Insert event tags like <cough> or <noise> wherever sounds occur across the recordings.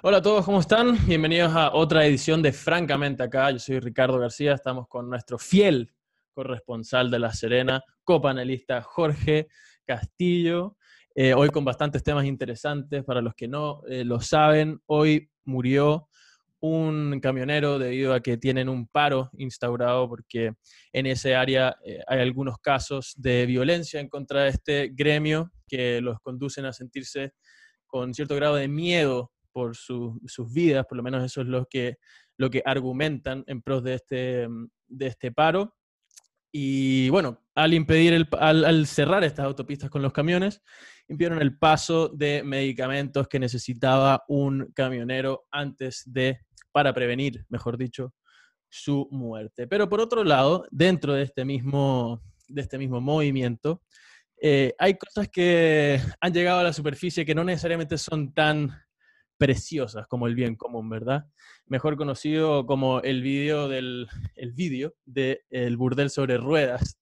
Hola a todos, ¿cómo están? Bienvenidos a otra edición de Francamente Acá. Yo soy Ricardo García, estamos con nuestro fiel corresponsal de La Serena, copanelista Jorge Castillo. Eh, hoy con bastantes temas interesantes. Para los que no eh, lo saben, hoy murió un camionero debido a que tienen un paro instaurado porque en ese área eh, hay algunos casos de violencia en contra de este gremio que los conducen a sentirse con cierto grado de miedo por sus vidas, por lo menos eso es lo que, lo que argumentan en pros de este, de este paro. Y bueno, al impedir, al, cerrar estas autopistas con los camiones, impidieron el paso de medicamentos que necesitaba un camionero antes de, para prevenir, mejor dicho, su muerte. Pero por otro lado, dentro de este mismo, de este mismo movimiento, eh, hay cosas que han llegado a la superficie que no necesariamente son tan preciosas como el bien común, ¿verdad? Mejor conocido como el vídeo del el vídeo de el burdel sobre ruedas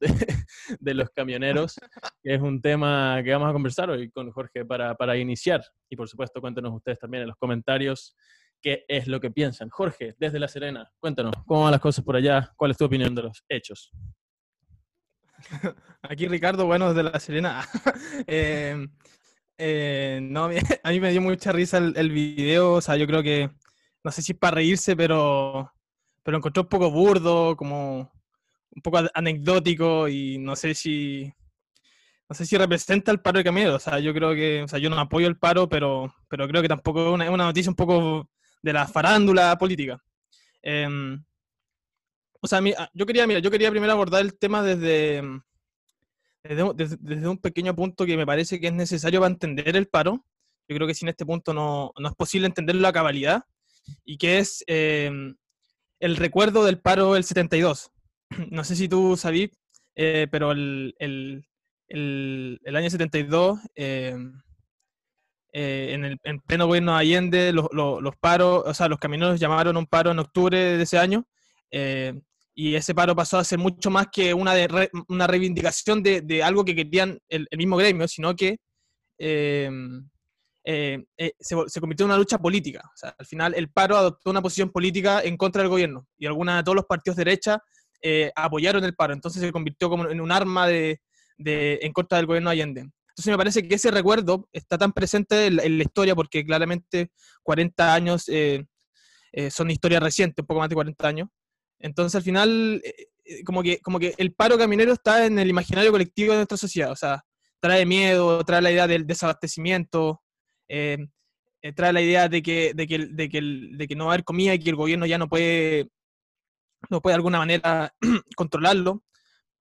de, los camioneros, <laughs> que es un tema que vamos a conversar hoy con Jorge para, para iniciar. Y por supuesto, cuéntenos ustedes también en los comentarios qué es lo que piensan. Jorge, desde La Serena, cuéntanos, ¿cómo van las cosas por allá? ¿Cuál es tu opinión de los hechos? <laughs> Aquí Ricardo, bueno, desde La Serena. <laughs> eh, eh, no, <laughs> a mí me dio mucha risa el, video, o sea, yo creo que, no sé si es para reírse, pero, pero encontré un poco burdo, como un poco anecdótico y no sé si, no sé si representa el paro de camioneros, o sea, yo creo que, o sea, yo no apoyo el paro, pero, pero creo que tampoco es una, una noticia un poco de la farándula política. Eh, o sea, yo quería, mira, yo quería primero abordar el tema desde, desde, un pequeño punto que me parece que es necesario para entender el paro. Yo creo que sin este punto no, no es posible entenderlo a cabalidad, y que es eh, el recuerdo del paro del 72. <clears throat> No sé si tú sabías, eh, pero el, el, el, año 72, eh, en el en pleno gobierno de Allende, los, los, los, paros, o sea, los camioneros llamaron un paro en octubre de ese año, y ese paro pasó a ser mucho más que una, de una reivindicación de, de, algo que querían el, el, mismo gremio, sino que eh, eh, eh, se, se, convirtió en una lucha política. Al final el paro adoptó una posición política en contra del gobierno y alguna, todos los partidos de derecha apoyaron el paro. Entonces se convirtió como en un arma de, de, en contra del gobierno Allende. Entonces me parece que ese recuerdo está tan presente en en la historia porque claramente 40 años son historia reciente, un poco más de 40 años. Entonces, al final, eh, eh, como, que, como que el paro caminero está en el imaginario colectivo de nuestra sociedad. O sea, trae miedo, trae la idea del desabastecimiento, eh, trae la idea de que, de, que, de, que, de que no va a haber comida y que el gobierno ya no puede, no puede de alguna manera <clears throat> controlarlo.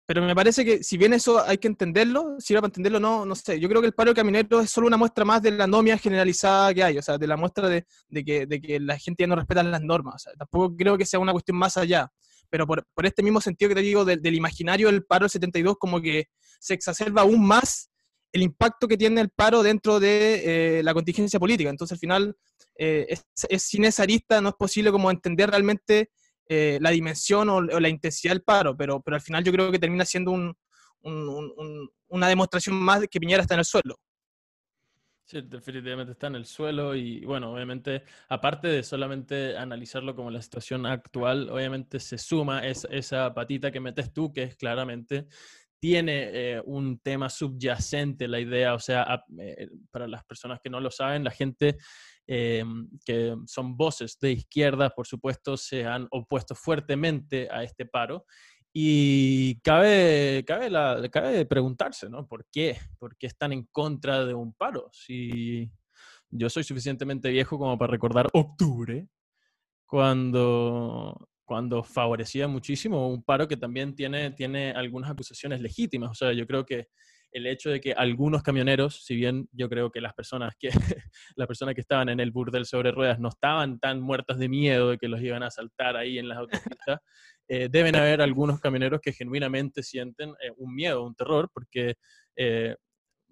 Pero me parece que si bien eso hay que entenderlo, si era para entenderlo, no, no sé. Yo creo que el paro caminero es solo una muestra más de la anomia generalizada que hay, o sea, de la muestra de, de, que, de la gente ya no respeta las normas. Tampoco creo que sea una cuestión más allá. Pero por, este mismo sentido que te digo del, imaginario del paro del 72, como que se exacerba aún más el impacto que tiene el paro dentro de eh, la contingencia política. Entonces, al final, eh, es, sin esa arista no es posible como entender realmente eh, la dimensión o, o, la intensidad del paro, pero, pero al final yo creo que termina siendo un, un, un, una demostración más de que Piñera está en el suelo. Sí, definitivamente está en el suelo y bueno, obviamente, aparte de solamente analizarlo como la situación actual, obviamente se suma es, esa patita que metes tú, que es claramente, tiene eh, un tema subyacente la idea, o sea, a, eh, para las personas que no lo saben, la gente eh, que son voces de izquierda, por supuesto, se han opuesto fuertemente a este paro. Y cabe, cabe, la, cabe preguntarse, ¿no? ¿Por qué? ¿Por qué están en contra de un paro? Si yo soy suficientemente viejo como para recordar octubre, cuando, cuando favorecía muchísimo un paro que también tiene, tiene algunas acusaciones legítimas. O sea, yo creo que el hecho de que algunos camioneros, si bien yo creo que las personas que, <laughs> las personas que estaban en el burdel sobre ruedas no estaban tan muertas de miedo de que los iban a asaltar ahí en las autopistas, eh, deben haber algunos camioneros que genuinamente sienten eh, un miedo, un terror, porque eh,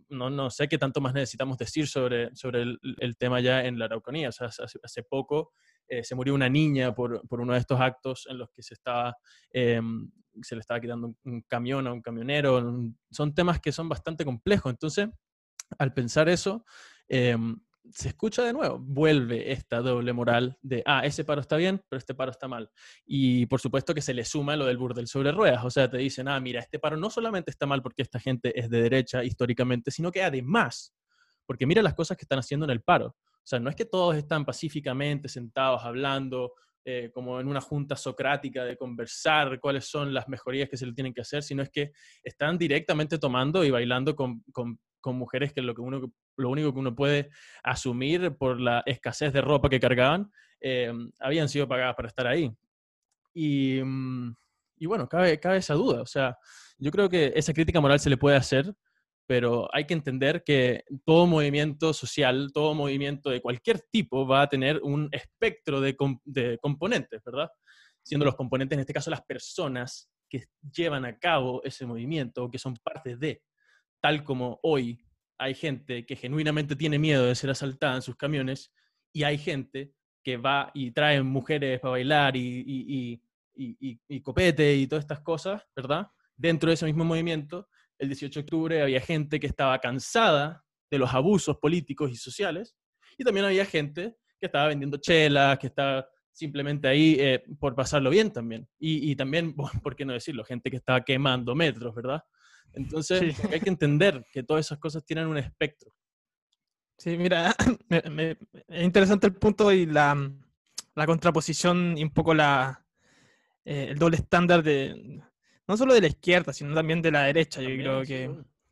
no, no, sé qué tanto más necesitamos decir sobre, sobre el, tema ya en la Araucanía. Hace, poco se murió una niña por, por, uno de estos actos en los que se estaba eh, se le estaba quitando un, camión a un camionero. Son temas que son bastante complejos. Entonces, al pensar eso, eh, se escucha de nuevo, vuelve esta doble moral de, ah, ese paro está bien, pero este paro está mal. Y por supuesto que se le suma lo del burdel sobre ruedas, o sea, te dicen, ah, mira, este paro no solamente está mal porque esta gente es de derecha históricamente, sino que además, porque mira las cosas que están haciendo en el paro. O sea, no es que todos están pacíficamente sentados hablando eh, como en una junta socrática de conversar cuáles son las mejorías que se le tienen que hacer, sino es que están directamente tomando y bailando con, con, mujeres que lo, que uno, lo único que uno puede asumir por la escasez de ropa que cargaban, eh, habían sido pagadas para estar ahí. Y, mm, y bueno, cabe, cabe esa duda. O sea, yo creo que esa crítica moral se le puede hacer, pero hay que entender que todo movimiento social, todo movimiento de cualquier tipo va a tener un espectro de, de, componentes, ¿verdad? Siendo los componentes, en este caso, las personas que llevan a cabo ese movimiento que son parte de tal como hoy hay gente que genuinamente tiene miedo de ser asaltada en sus camiones y hay gente que va y trae mujeres para bailar y, y, copete y todas estas cosas, ¿verdad? Dentro de ese mismo movimiento, el 18 de octubre había gente que estaba cansada de los abusos políticos y sociales y también había gente que estaba vendiendo chelas, que estaba simplemente ahí eh, por pasarlo bien también. Y, también, <laughs> ¿por qué no decirlo? Gente que estaba quemando metros, ¿verdad? Entonces, hay que entender que todas esas cosas tienen un espectro. Sí, mira, <laughs> es interesante el punto y la, la contraposición y un poco la, eh, el doble estándar de, no solo de la izquierda, sino también de la derecha. Yo creo que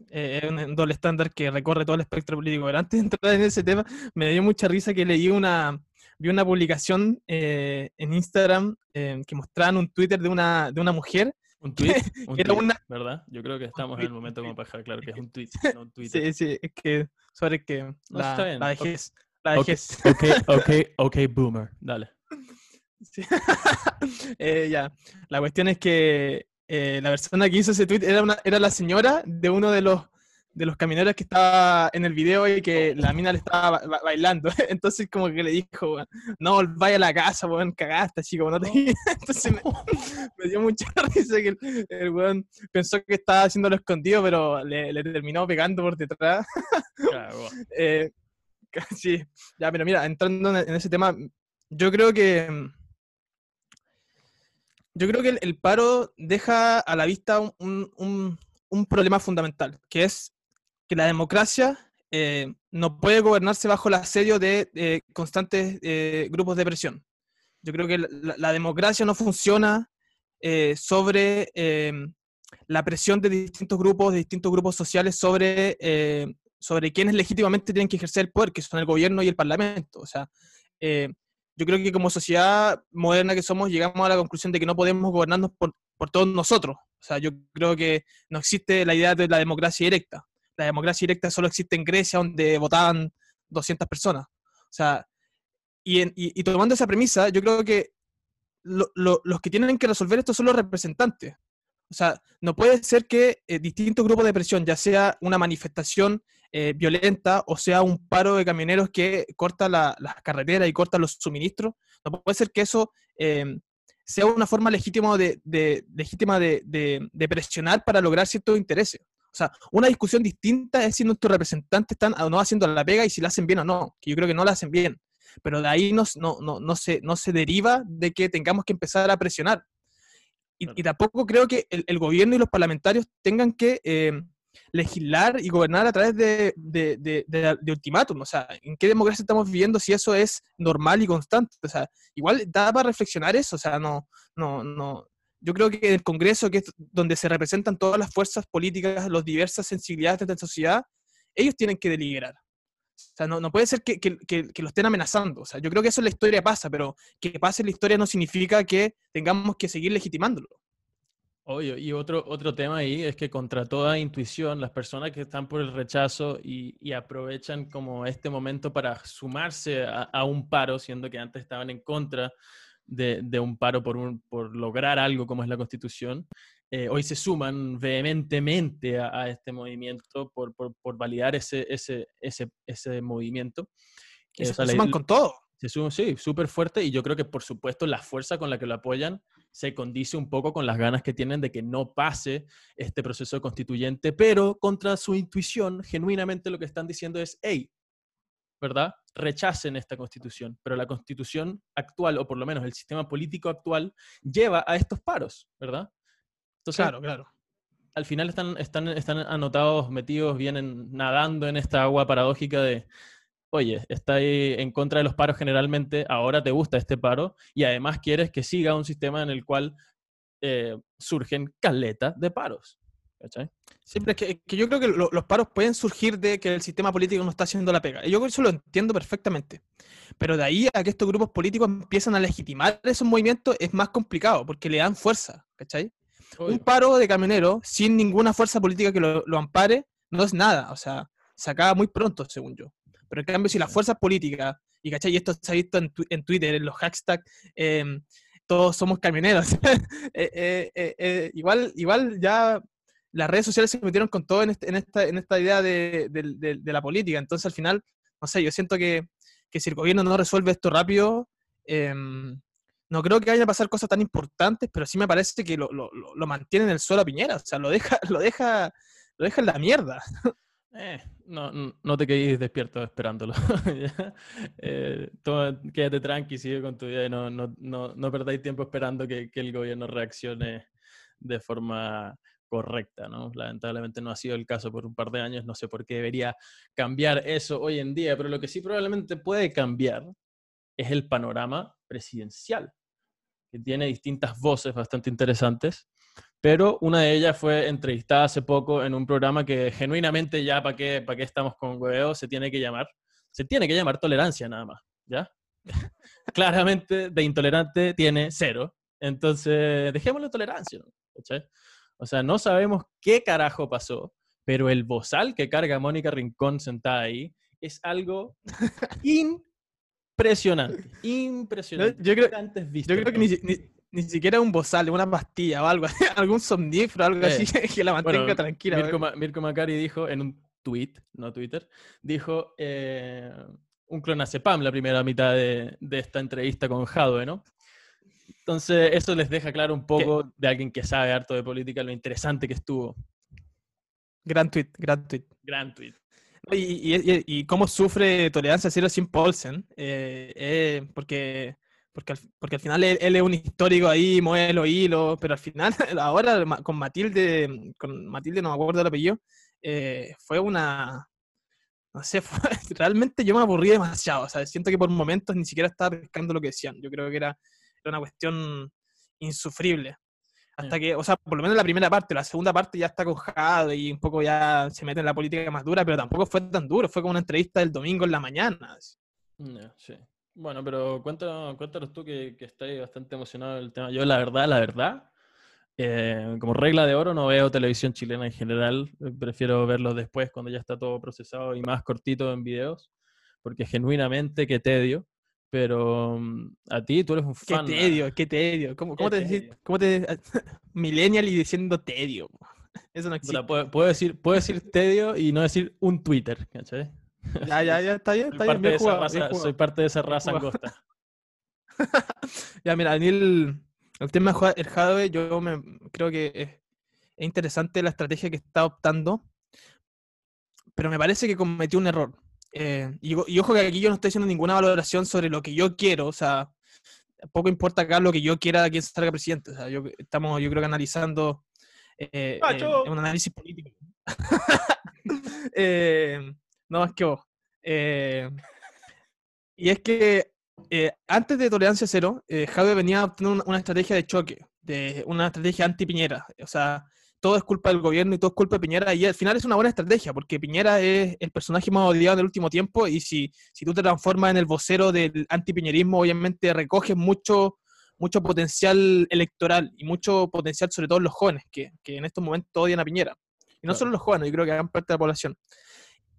eh, es un doble estándar que recorre todo el espectro político. Pero antes de entrar en ese tema, me dio mucha risa que leí una, vi una publicación eh, en Instagram que mostraban un Twitter de una, de una mujer un tweet, <laughs> era una... ¿verdad? Yo creo que estamos en el momento como para dejar claro que es un tweet, <laughs> no un Sí, sí, es que sobre que la, no, la vejez. La vejez. Ok, ok, <laughs> ok, boomer, dale. Sí. eh, ya, la cuestión es que eh, la persona que hizo ese tweet era, una, era la señora de uno de los de los camioneros que estaba en el video y que la mina le estaba bailando. <laughs> Entonces como que le dijo, no, vaya a la casa, weón, cagaste, como no te... <laughs> Entonces <laughs> me, dio mucha risa que el, weón pensó que estaba haciéndolo escondido, pero le, terminó pegando por detrás. eh, sí, ya, pero mira, entrando en ese tema, yo creo que... Yo creo que el, paro deja a la vista un, problema fundamental, que es que la democracia eh, no puede gobernarse bajo el asedio de constantes eh, grupos de presión. Yo creo que la, democracia no funciona eh, sobre la presión de distintos grupos, de distintos grupos sociales sobre, sobre quienes legítimamente tienen que ejercer el poder, que son el gobierno y el parlamento. O sea, yo creo que como sociedad moderna que somos, llegamos a la conclusión de que no podemos gobernarnos por, por todos nosotros. O sea, yo creo que no existe la idea de la democracia directa la democracia directa solo existe en Grecia, donde votaban 200 personas. O sea, y, tomando esa premisa, yo creo que los que tienen que resolver esto son los representantes. O sea, no puede ser que eh, distintos grupos de presión, ya sea una manifestación eh, violenta o sea un paro de camioneros que corta las carreteras y corta los suministros, no puede ser que eso eh, sea una forma legítima de, legítima de, presionar para lograr ciertos intereses. O sea, una discusión distinta es si nuestros representantes están o no haciendo la pega y si la hacen bien o no, que yo creo que no la hacen bien. Pero de ahí no, no, no, no, se, no se deriva de que tengamos que empezar a presionar. Y, tampoco creo que el, gobierno y los parlamentarios tengan que eh, legislar y gobernar a través de, de, de, ultimátum. O sea, ¿en qué democracia estamos viviendo si eso es normal y constante? O sea, igual da para reflexionar eso. O sea, no, no, no, yo creo que el Congreso, que es donde se representan todas las fuerzas políticas, las diversas sensibilidades de la sociedad, ellos tienen que deliberar. O sea, no, no puede ser que, que, que, lo estén amenazando. O sea, yo creo que eso en la historia pasa, pero que pase en la historia no significa que tengamos que seguir legitimándolo. Oye, y otro, otro tema ahí es que contra toda intuición, las personas que están por el rechazo y, y aprovechan como este momento para sumarse a, a, un paro, siendo que antes estaban en contra, de, un paro por, un, por lograr algo como es la constitución, eh, hoy se suman vehementemente a, este movimiento por, por, validar ese, ese, ese, ese movimiento. se, suman con todo. Se sí, súper fuerte y yo creo que por supuesto la fuerza con la que lo apoyan se condice un poco con las ganas que tienen de que no pase este proceso constituyente, pero contra su intuición, genuinamente lo que están diciendo es, hey, ¿verdad? rechacen esta constitución, pero la constitución actual, o por lo menos el sistema político actual, lleva a estos paros, ¿verdad? Entonces, claro, claro. Al final están, están, están anotados, metidos, vienen nadando en esta agua paradójica de, oye, está ahí en contra de los paros generalmente, ahora te gusta este paro, y además quieres que siga un sistema en el cual eh, surgen caletas de paros. ¿Cachai? Siempre que, que, yo creo que los paros pueden surgir de que el sistema político no está haciendo la pega. Yo eso lo entiendo perfectamente. Pero de ahí a que estos grupos políticos empiezan a legitimar esos movimientos es más complicado, porque le dan fuerza, ¿cachai? Un paro de camioneros sin ninguna fuerza política que lo, lo, ampare no es nada. O sea, se acaba muy pronto, según yo. Pero en cambio, si las fuerzas políticas, y ¿cachai? Y esto se ha visto en, en Twitter, en los hashtags, eh, todos somos camioneros. <laughs> Eh, eh, eh, igual, igual ya las redes sociales se metieron con todo en, este, en, esta, en esta idea de, de, la política. Entonces, al final, no sé, yo siento que, que si el gobierno no resuelve esto rápido, em, no creo que vayan a pasar cosas tan importantes, pero sí me parece que lo, lo, lo mantiene en el suelo a Piñera. O sea, lo deja, <laughs> lo deja, lo deja en la mierda. <laughs> Eh, no, no te quedes despierto esperándolo. <laughs> eh, quédate tranqui, sigue con tu vida y no, no, no, no perdáis tiempo esperando que, que, el gobierno reaccione de forma correcta, ¿no? Lamentablemente no ha sido el caso por un par de años, no sé por qué debería cambiar eso hoy en día, pero lo que sí probablemente puede cambiar es el panorama presidencial, que tiene distintas voces bastante interesantes pero una de ellas fue entrevistada hace poco en un programa que genuinamente ya, ¿para qué, para qué estamos con hueveo? Se tiene que llamar, se tiene que llamar tolerancia nada más, ¿ya? <laughs> Claramente de intolerante tiene cero, entonces dejémosle tolerancia, ¿no? O sea, no sabemos qué carajo pasó, pero el bozal que carga Mónica Rincón sentada ahí es algo <laughs> impresionante, impresionante. Yo creo, yo creo que ni, ni siquiera un bozal, una pastilla o algo, <laughs> algún somnífero, algo así <laughs> que la mantenga tranquila. Mirko, Macari dijo en un tweet, no Twitter, dijo eh, un clonazepam la primera mitad de, esta entrevista con Jadwe, ¿no? Entonces, eso les deja claro un poco de alguien que sabe harto de política lo interesante que estuvo. Gran tweet, gran tweet. Gran tweet. Y, y, cómo sufre tolerancia cero sin Paulsen, eh, eh, porque porque al, porque al final él, es un histórico ahí, mueve los hilos, pero al final, <laughs> ahora con Matilde, con Matilde no me acuerdo el apellido, eh, fue una, no sé, <laughs> realmente yo me aburrí demasiado, o sea, siento que por momentos ni siquiera estaba pescando lo que decían, yo creo que era, era una cuestión insufrible. Hasta que, o sea, por lo menos la primera parte, la segunda parte ya está cojado y un poco ya se mete en la política más dura, pero tampoco fue tan duro, fue como una entrevista del domingo en la mañana. sí. Bueno, pero cuéntanos, cuéntanos tú que, que estás bastante emocionado del tema. Yo, la verdad, la verdad, eh, como regla de oro, no veo televisión chilena en general. Prefiero verlo después, cuando ya está todo procesado y más cortito en videos, porque genuinamente, qué tedio. Pero mm, a ti, tú eres un fan. Qué tedio, qué tedio. ¿Cómo, cómo te decís? ¿Cómo te <laughs> Millennial y diciendo tedio. <laughs> Eso no existe. puedo, decir, puedo decir tedio y no decir un Twitter, ¿cachai? <laughs> Ya, ya, ya, está bien, está bien. bien, soy parte de esa raza angosta. <laughs> ya, mira, Daniel, el tema del hardware, yo me, creo que es, interesante la estrategia que está optando, pero me parece que cometió un error. Eh, y, ojo que aquí yo no estoy haciendo ninguna valoración sobre lo que yo quiero, o sea, poco importa acá lo que yo quiera de quien salga presidente. O sea, yo, estamos, yo creo que analizando eh, eh un análisis político. <laughs> eh, no más que vos. Eh, y es que eh, antes de Tolerancia Cero, eh, Javier venía obteniendo una, estrategia de choque, de una estrategia anti-Piñera. O sea, todo es culpa del gobierno y todo es culpa de Piñera. Y al final es una buena estrategia, porque Piñera es el personaje más odiado del último tiempo. Y si, si tú te transformas en el vocero del antipiñerismo, obviamente recoges mucho, mucho potencial electoral y mucho potencial, sobre todo en los jóvenes, que, que en estos momentos odian a Piñera. Y no solo los jóvenes, yo creo que gran parte de la población.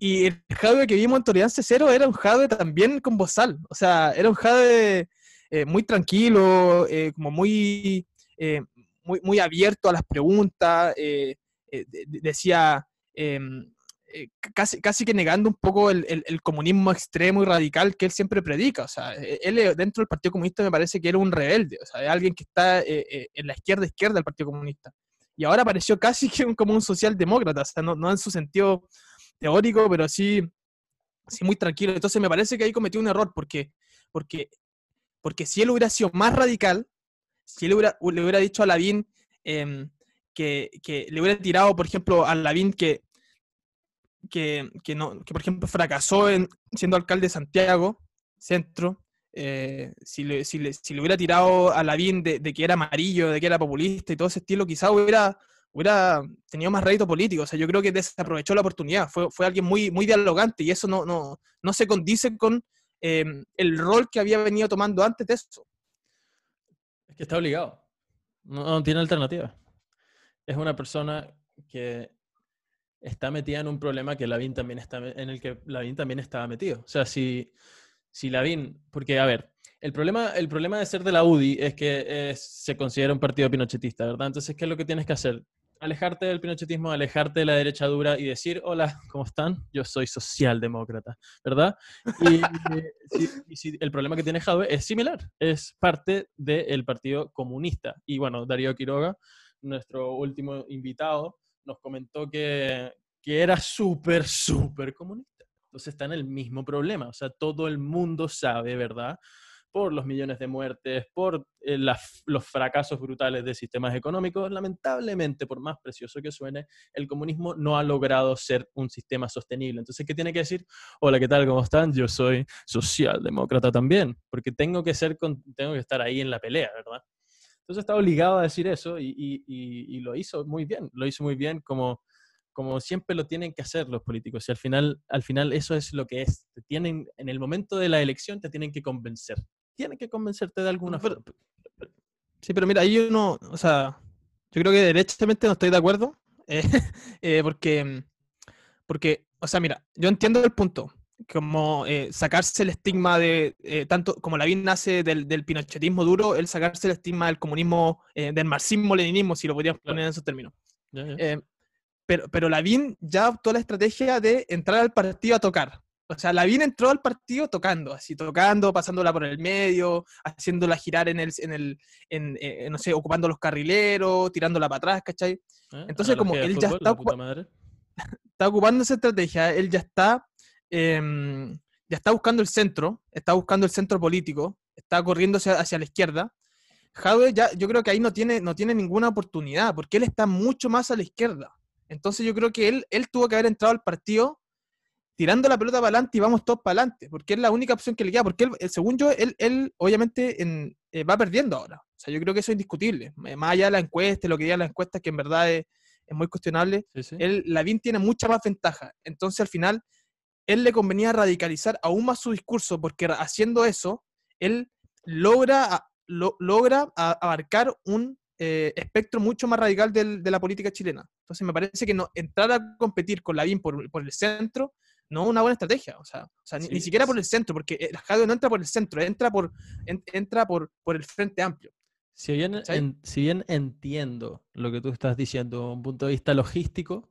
Y el Jade que vimos en Tolerancia Cero era un Jade también con bozal. O sea, era un Jade eh, muy tranquilo, eh, como muy, eh, muy, abierto a las preguntas. decía em, casi, casi que negando un poco el, comunismo extremo y radical que él siempre predica. O sea, él dentro del Partido Comunista me parece que era un rebelde. O sea, alguien que está en la izquierda izquierda del Partido Comunista. Y ahora apareció casi <laughs> que como un socialdemócrata. O sea, no, no en su sentido teórico, pero sí sí, muy tranquilo. Entonces me parece que ahí cometió un error, porque, porque, porque si él hubiera sido más radical, si él hubiera, le hubiera dicho a Lavín em, que, que, le hubiera tirado, por ejemplo, a Lavín que, que, que, no, que, por ejemplo, fracasó en, siendo alcalde de Santiago, centro, eh, si, le, si, le, si, le, hubiera tirado a Lavín de, de que era amarillo, de que era populista y todo ese estilo, quizá hubiera hubiera tenido más rédito político. O sea, yo creo que desaprovechó la oportunidad. Fue, fue alguien muy, muy dialogante y eso no, no, no se condice con em, el rol que había venido tomando antes de eso. Es que está obligado. No, tiene alternativa. Es una persona que está metida en un problema que Lavín también está en el que Lavín también estaba metido. O sea, si, si Lavín, porque a ver, el problema, el problema de ser de la UDI es que se considera un partido pinochetista, ¿verdad? Entonces, ¿qué es lo que tienes que hacer? Alejarte del pinochetismo, alejarte de la derecha dura y decir, hola, ¿cómo están? Yo soy socialdemócrata, ¿verdad? Y, si, el problema que tiene Jadwe es similar, es parte del Partido Comunista. Y bueno, Darío Quiroga, nuestro último invitado, nos comentó que, que era súper, súper comunista. Entonces está en el mismo problema, o sea, todo el mundo sabe, ¿verdad? Por los millones de muertes, por eh, los fracasos brutales de sistemas económicos, lamentablemente, por más precioso que suene, el comunismo no ha logrado ser un sistema sostenible. Entonces, ¿qué tiene que decir? Hola, ¿qué tal? ¿Cómo están? Yo soy socialdemócrata también, porque tengo que, ser tengo que estar ahí en la pelea, ¿verdad? Entonces está obligado a decir eso y, y, lo hizo muy bien, lo hizo muy bien como como siempre lo tienen que hacer los políticos. Y al final, al final eso es lo que es. Te tienen, en el momento de la elección te tienen que convencer tiene que convencerte de alguna forma. Sí, pero mira, ahí uno, o sea, yo creo que derechamente no estoy de acuerdo, eh, <laughs> eh, porque, porque, o sea, mira, yo entiendo el punto, como eh, sacarse el estigma de, tanto como la Lavín nace del, del, pinochetismo duro, el sacarse el estigma del comunismo, del marxismo-leninismo, si lo podríamos poner en esos términos. pero, pero Lavín ya optó la estrategia de entrar al partido a tocar. O sea, Lavín entró al partido tocando, así tocando, pasándola por el medio, haciéndola girar en el, en el, en, eh, no sé, ocupando los carrileros, tirándola para atrás, ¿cachai? Eh, Entonces, como él ya está, <laughs> está, ocupando esa estrategia, él ya está, em, ya está buscando el centro, está buscando el centro político, está corriendo hacia, la izquierda. Jadwe ya, yo creo que ahí no tiene, no tiene ninguna oportunidad, porque él está mucho más a la izquierda. Entonces yo creo que él, él tuvo que haber entrado al partido tirando la pelota para adelante y vamos todos para adelante, porque es la única opción que le queda, porque él, según yo, él, él obviamente eh, va perdiendo ahora. O sea, yo creo que eso es indiscutible. Eh, más allá de la encuesta, lo que diga la encuesta, que en verdad es, muy cuestionable, sí, él, Lavín tiene mucha más ventaja. Entonces, al final, él le convenía radicalizar aún más su discurso, porque haciendo eso, él logra, logra abarcar un eh, espectro mucho más radical de la política chilena. Entonces, me parece que no, entrar a competir con Lavín por, por el centro no una buena estrategia. O sea, ni, siquiera por el centro, porque el Jadwe no entra por el centro, entra por, entra por, por el frente amplio. Si bien, si bien entiendo lo que tú estás diciendo desde un punto de vista logístico,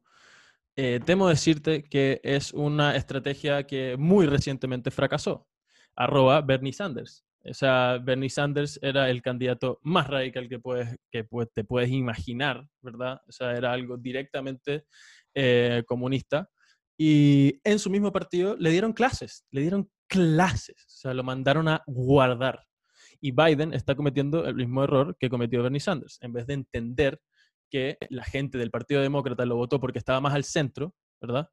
eh, temo decirte que es una estrategia que muy recientemente fracasó. Arroba Bernie Sanders. O sea, Bernie Sanders era el candidato más radical que, puedes, que te puedes imaginar, ¿verdad? O sea, era algo directamente eh, comunista. Y en su mismo partido le dieron clases, le dieron clases, o sea, lo mandaron a guardar. Y Biden está cometiendo el mismo error que cometió Bernie Sanders. En vez de entender que la gente del Partido Demócrata lo votó porque estaba más al centro, ¿verdad?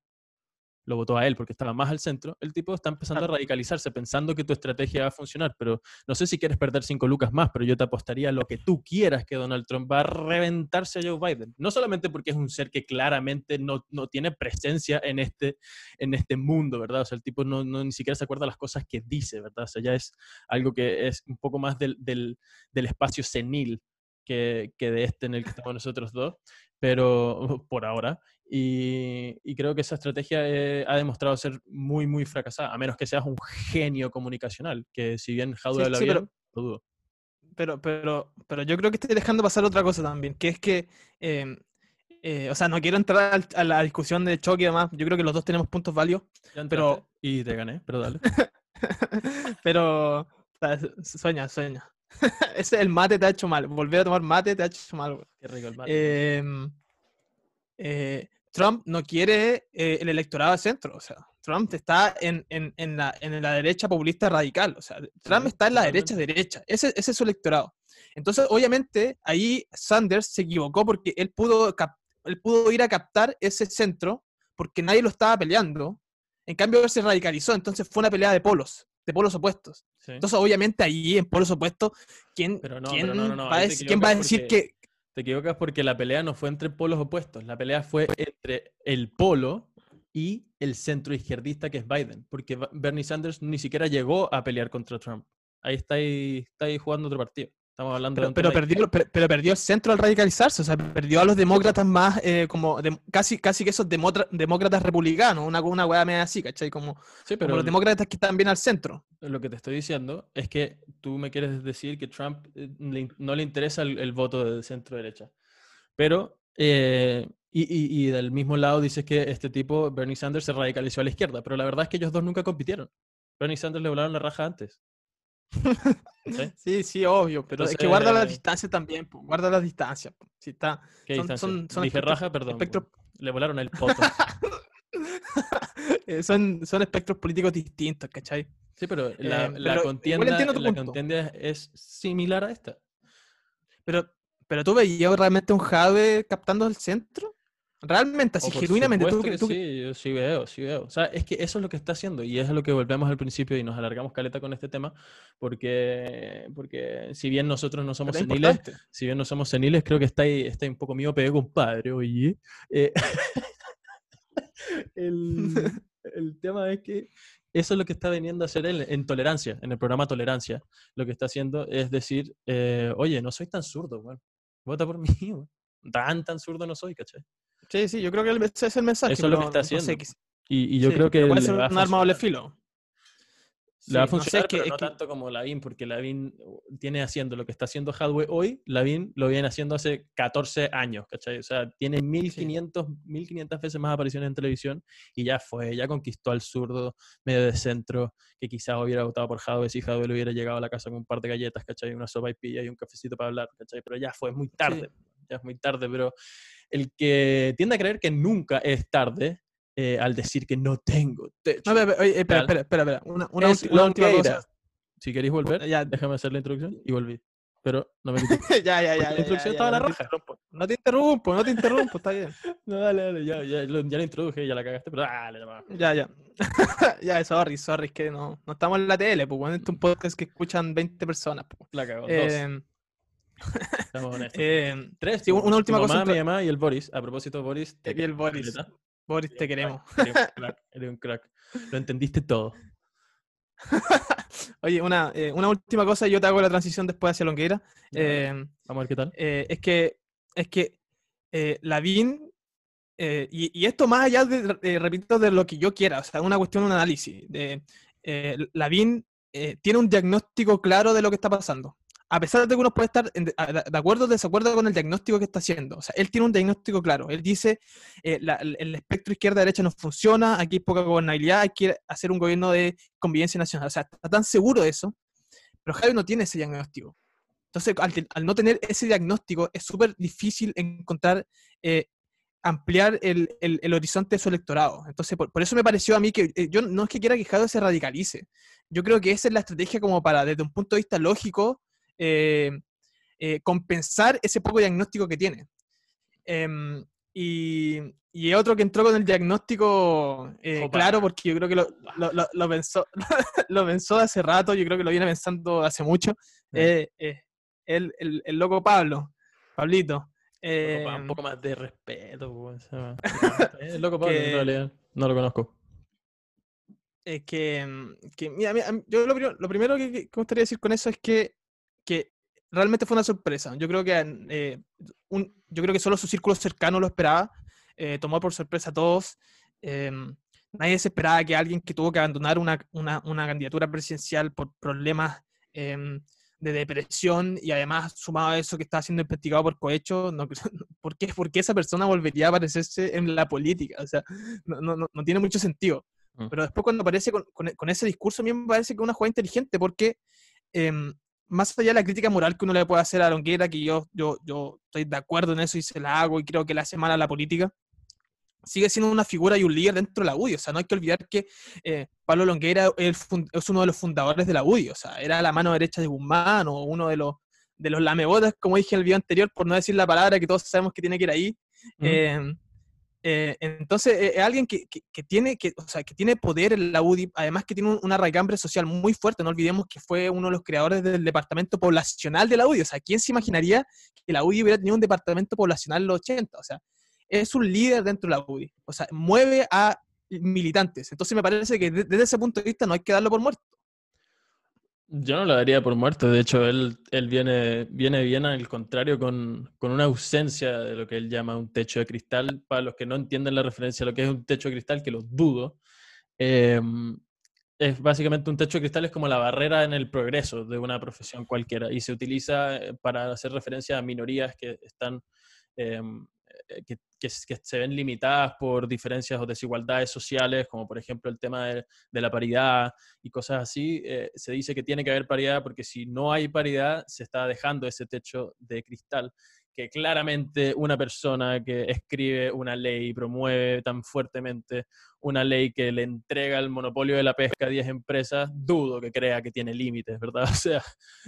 Lo votó a él porque estaba más al centro, el tipo está empezando a radicalizarse pensando que tu estrategia va a funcionar, pero no sé si quieres perder cinco lucas más, pero yo te apostaría lo que tú quieras que Donald Trump va a reventarse a Joe Biden. No solamente porque es un ser que claramente no, no tiene presencia en este, en este mundo, ¿verdad? O sea, el tipo no, no, ni siquiera se acuerda las cosas que dice, ¿verdad? O sea, ya es algo que es un poco más del, del, del espacio senil que, que, de este en el que estamos nosotros dos, pero por ahora. Y, creo que esa estrategia eh, ha demostrado ser muy, muy fracasada, a menos que seas un genio comunicacional, que si bien Jadwe habla bien, pero, lo dudo. Pero, pero, pero yo creo que estoy dejando pasar otra cosa también, que es que, em, eh, o sea, no quiero entrar a la discusión de choque y demás, yo creo que los dos tenemos puntos válidos, pero... Y te gané, pero dale. <laughs> pero, sueña, sueña. <laughs> Ese el mate te ha hecho mal. Volver a tomar mate te ha hecho mal. Qué rico el mate. Em, eh, Trump no quiere eh, el electorado de centro. O sea, Trump está en, en, en, la, en la derecha populista radical. O sea, Trump está en la derecha derecha. Ese, ese es su electorado. Entonces, obviamente, ahí Sanders se equivocó porque él pudo, él pudo ir a captar ese centro porque nadie lo estaba peleando. En cambio, él se radicalizó. Entonces fue una pelea de polos, de polos opuestos. Entonces, obviamente, ahí en polos opuestos, ¿quién, ¿quién, va, a decir, ¿quién va a decir que... Te equivocas porque la pelea no fue entre polos opuestos. La pelea fue entre el polo y el centro izquierdista que es Biden, porque Bernie Sanders ni siquiera llegó a pelear contra Trump. Ahí está ahí, está ahí jugando otro partido. Estamos hablando pero, pero perdió, pero, perdió el centro al radicalizarse, o sea, perdió a los demócratas más, eh, como casi, casi que esos demócratas republicanos, una, una weá media así, ¿cachai? Como, sí, pero los demócratas que están bien al centro. Lo que te estoy diciendo es que tú me quieres decir que Trump eh, no le interesa el, voto de centro derecha. Pero eh, y, y, del mismo lado dices que este tipo, Bernie Sanders, se radicalizó a la izquierda, pero la verdad es que ellos dos nunca compitieron. Bernie Sanders le volaron la raja antes. <laughs> ¿Sí? sí, obvio, pero es que guarda la distancia también, guarda la distancia. Si está, ¿Qué son, distancia? Son, raja, perdón. Le volaron el poto. <laughs> Eh, son, son espectros políticos distintos, ¿cachai? Sí, pero la, eh, la contienda, la contienda es similar a esta. Pero, pero tú veías realmente un Jave captando el centro. Realmente, así genuinamente. Tú, Sí, yo sí veo, sí veo. O sea, es que eso es lo que está haciendo y es a lo que volvemos al principio y nos alargamos caleta con este tema, porque, porque si bien nosotros no somos seniles, si bien no somos seniles, creo que está ahí, está un poco mío pegue, compadre, oye. Eh, <laughs> el, el tema es que eso es lo que está veniendo a hacer él en Tolerancia, en el programa Tolerancia. Lo que está haciendo es decir, eh, oye, no soy tan zurdo, bueno, vota por mí, tan, tan zurdo no soy, ¿cachai? Sí, sí, yo creo que ese es el mensaje. Eso es lo que está haciendo. y, yo creo que. Puede ser un arma doble filo. Le va a funcionar, no pero no tanto como Lavin, porque Lavin uh, tiene haciendo lo que está haciendo Hadwe hoy, Lavin lo viene haciendo hace 14 años, ¿cachai? O sea, tiene 1500, 1500 veces más apariciones en televisión y ya fue, ya conquistó al zurdo medio de centro, que quizás hubiera votado por Hadwe si Hadwe le hubiera llegado a la casa con un par de galletas, ¿cachai? Una sopa y pilla y un cafecito para hablar, ¿cachai? Pero ya fue, muy tarde, ya es muy tarde, pero el que tiende a creer que nunca es tarde, eh, al decir que no tengo techo. No, espera, espera, espera, Una, una, última cosa. Si queréis volver, ya. déjame hacer la introducción y volví. Pero no me <laughs> Ya, ya, ya. La introducción estaba la roja. No te interrumpo, no te interrumpo, está bien. <laughs> No, dale, dale, ya, ya, ya la introduje, ya la cagaste, pero dale, ya. Ya, <laughs> ya. sorry, sorry, es que no, no estamos en la tele, pues, bueno, es un podcast que escuchan 20 personas. Pues. La cago, eh, honestos. Eh, Tres, sí, una última cosa. Mamá, mi mamá y el Boris. A propósito, Boris. Te y el Boris. Boris, te queremos. <laughs> Eres un, crack, Lo entendiste todo. <laughs> Oye, una, eh, una, última cosa, yo te hago la transición después hacia Longueira. Eh, Vamos a ver qué tal. Eh, es que, es que Lavín, y, y, esto más allá, de, repito, de lo que yo quiera, o sea, una cuestión, un análisis. De, Lavín tiene un diagnóstico claro de lo que está pasando a pesar de que uno puede estar de acuerdo o desacuerdo con el diagnóstico que está haciendo. O sea, él tiene un diagnóstico claro. Él dice, eh, el espectro izquierda-derecha no funciona, aquí hay poca gobernabilidad, hay que hacer un gobierno de convivencia nacional. O sea, está tan seguro de eso, pero Javier no tiene ese diagnóstico. Entonces, al, no tener ese diagnóstico, es súper difícil encontrar, eh, ampliar el, horizonte de su electorado. Entonces, por, eso me pareció a mí que eh, yo no es que quiera que Javier se radicalice. Yo creo que esa es la estrategia como para, desde un punto de vista lógico, eh, eh, compensar ese poco diagnóstico que tiene. Em, y, y, otro que entró con el diagnóstico eh, claro, porque yo creo que lo, lo, pensó, <laughs> lo pensó hace rato, yo creo que lo viene pensando hace mucho, el, el, el, loco Pablo, Pablito. un em, poco más de respeto. <laughs> El loco Pablo, en realidad, no lo conozco. Es que, que mira, yo lo, lo primero que, que, me gustaría decir con eso es que que realmente fue una sorpresa. Yo creo que, eh, un, yo creo que solo su círculo cercano lo esperaba, eh, tomó por sorpresa a todos. Em, nadie se esperaba que alguien que tuvo que abandonar una, una, una candidatura presidencial por problemas em, de depresión y además sumado a eso que estaba siendo investigado por cohecho, no, <laughs> ¿por, qué, ¿por qué esa persona volvería a aparecerse en la política? O sea, no, no, no tiene mucho sentido. Mm. Pero después cuando aparece con, con, ese discurso, a mí me parece que es una jugada inteligente porque eh, más allá de la crítica moral que uno le puede hacer a Longuera, que yo, yo, yo estoy de acuerdo en eso y se la hago y creo que le hace mal a la política, sigue siendo una figura y un líder dentro de la UDI. O sea, no hay que olvidar que eh, Pablo Longueira es uno de los fundadores de la UDI. O sea, era la mano derecha de Guzmán o uno de los, de los lamebotas, como dije en el video anterior, por no decir la palabra que todos sabemos que tiene que ir ahí. Em, eh, entonces, eh, es alguien que, tiene, que, o sea, que tiene poder en la UDI, además que tiene una arraigambre social muy fuerte. No olvidemos que fue uno de los creadores del departamento poblacional de la UDI. O sea, ¿quién se imaginaría que la UDI hubiera tenido un departamento poblacional en los 80? O sea, es un líder dentro de la UDI. O sea, mueve a militantes. Entonces me parece que desde ese punto de vista no hay que darlo por muerto. Yo no lo daría por muerto. De hecho, él, él viene, viene bien al contrario con, con, una ausencia de lo que él llama un techo de cristal. Para los que no entienden la referencia a lo que es un techo de cristal, que lo dudo, em, es básicamente un techo de cristal es como la barrera en el progreso de una profesión cualquiera y se utiliza eh, para hacer referencia a minorías que están em, que, que, se ven limitadas por diferencias o desigualdades sociales, como por ejemplo el tema de, la paridad y cosas así, eh, se dice que tiene que haber paridad porque si no hay paridad se está dejando ese techo de cristal que claramente una persona que escribe una ley y promueve tan fuertemente una ley que le entrega el monopolio de la pesca a 10 empresas, dudo que crea que tiene límites, ¿verdad? <laughs> O sea,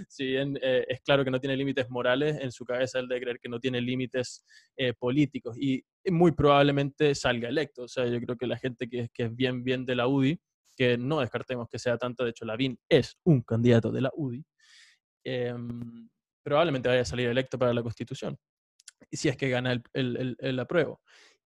si bien eh, es claro que no tiene límites morales, en su cabeza él de creer que no tiene límites eh, políticos y muy probablemente salga electo. O sea, yo creo que la gente que, que es bien, bien de la UDI, que no descartemos que sea tanto, de hecho, Lavín es un candidato de la UDI, em, probablemente vaya a salir electo para la Constitución, si es que gana el, el, el, apruebo.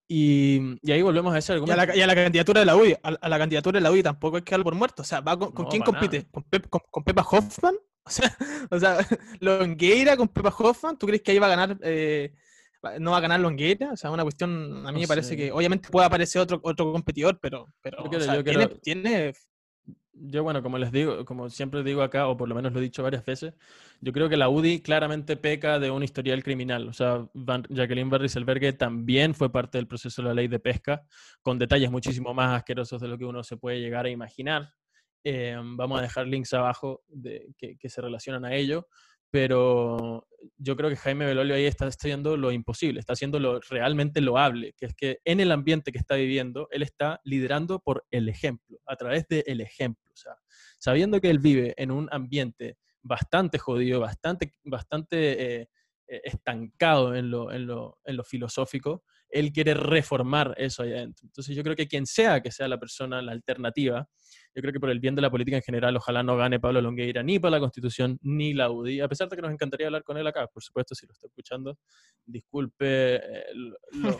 Y, y, ahí volvemos a ese argumento. Y a la, candidatura de la UDI, a, la candidatura de la UDI tampoco es que algo por muerto. O sea, ¿va con, quién compite? ¿Con, ¿Con, Pepa Hoffman? <laughs> O sea, o sea, <laughs> Longueira con Pepa Hoffman, ¿tú crees que ahí va a ganar, eh, no va a ganar Longueira? O sea, una cuestión, a mí me parece que obviamente puede aparecer otro, otro competidor, pero, pero tiene, tiene yo, bueno, como les digo, como siempre digo acá, o por lo menos lo he dicho varias veces, yo creo que la UDI claramente peca de un historial criminal. O sea, Jacqueline Van también fue parte del proceso de la ley de pesca, con detalles muchísimo más asquerosos de lo que uno se puede llegar a imaginar. Eh, vamos a dejar links abajo de, que, que se relacionan a ello pero yo creo que Jaime Belolio ahí está haciendo lo imposible, está haciendo lo realmente loable, que es que en el ambiente que está viviendo, él está liderando por el ejemplo, a través del ejemplo. O sea, sabiendo que él vive en un ambiente bastante jodido, bastante, bastante eh, eh, estancado en lo, en, lo, en lo filosófico, él quiere reformar eso allá adentro. Entonces yo creo que quien sea que sea la persona, la alternativa, yo creo que por el bien de la política en general, ojalá no gane Pablo Longueira ni para la Constitución ni la UDI, a pesar de que nos encantaría hablar con él acá, por supuesto, si lo está escuchando, disculpe, eh, lo,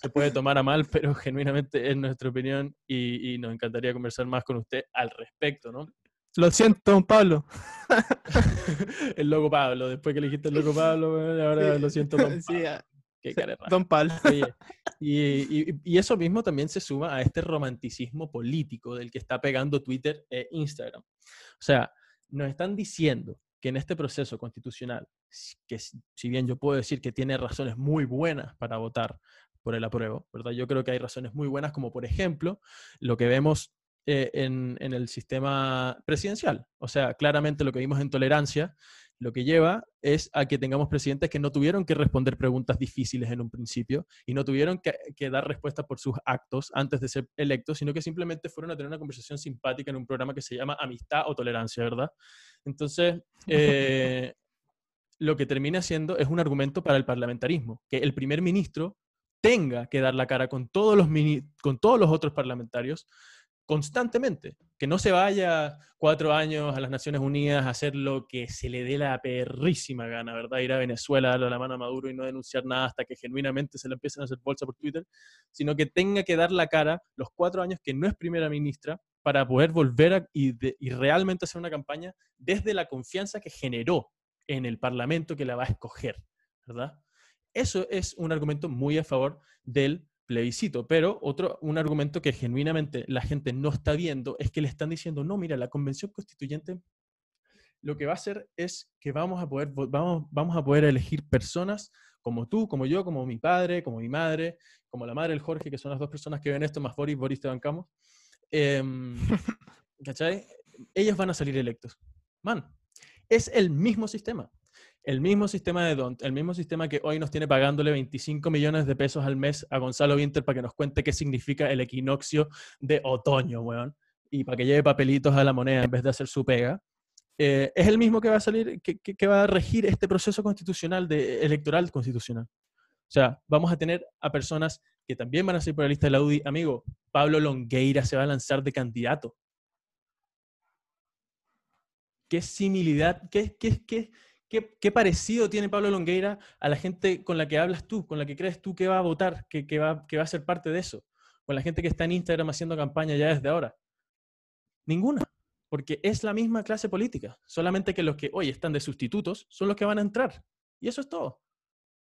se puede tomar a mal, pero genuinamente es nuestra opinión y, y nos encantaría conversar más con usted al respecto, ¿no? Lo siento, don Pablo. <laughs> el loco Pablo, después que le dijiste el loco Pablo, ahora lo siento, don Pablo. Sí, Qué Don Pablo. <laughs> y, y, eso mismo también se suma a este romanticismo político del que está pegando Twitter e Instagram. O sea, nos están diciendo que en este proceso constitucional, que si bien yo puedo decir que tiene razones muy buenas para votar por el apruebo, ¿verdad? Yo creo que hay razones muy buenas, como por ejemplo, lo que vemos eh, en, el sistema presidencial. O sea, claramente lo que vimos en tolerancia, lo que lleva es a que tengamos presidentes que no tuvieron que responder preguntas difíciles en un principio y no tuvieron que, dar respuestas por sus actos antes de ser electos, sino que simplemente fueron a tener una conversación simpática en un programa que se llama Amistad o Tolerancia, ¿verdad? Entonces, <laughs> eh, lo que termina siendo es un argumento para el parlamentarismo, que el primer ministro tenga que dar la cara con todos los, con todos los otros parlamentarios constantemente, que no se vaya cuatro años a las Naciones Unidas a hacer lo que se le dé la perrísima gana, ¿verdad? Ir a Venezuela, darle la mano a Maduro y no denunciar nada hasta que genuinamente se le empiecen a hacer bolsa por Twitter, sino que tenga que dar la cara los cuatro años que no es primera ministra para poder volver y, y realmente hacer una campaña desde la confianza que generó en el Parlamento que la va a escoger, ¿verdad? Eso es un argumento muy a favor del plebiscito. Pero otro, un argumento que genuinamente la gente no está viendo es que le están diciendo, no, mira, la convención constituyente lo que va a hacer es que vamos a poder, vamos, vamos a poder elegir personas como tú, como yo, como mi padre, como mi madre, como la madre del Jorge, que son las dos personas que ven esto, más Boris, Boris te bancamos. Em, <laughs> ¿Cachai? Ellos van a salir electos. Man, es el mismo sistema. El mismo sistema de DONT, el mismo sistema que hoy nos tiene pagándole 25 millones de pesos al mes a Gonzalo Winter para que nos cuente qué significa el equinoccio de otoño, weón, y para que lleve papelitos a la moneda en vez de hacer su pega, eh, es el mismo que va a salir, que, que, va a regir este proceso constitucional, de, electoral constitucional. O sea, vamos a tener a personas que también van a ser por la lista de la UDI. Amigo, Pablo Longueira se va a lanzar de candidato. ¿Qué similidad, qué, qué, qué, qué, parecido tiene Pablo Longueira a la gente con la que hablas tú, con la que crees tú que va a votar, que, va, a ser parte de eso? Con la gente que está en Instagram haciendo campaña ya desde ahora. Ninguna porque es la misma clase política, solamente que los que hoy están de sustitutos son los que van a entrar. Y eso es todo.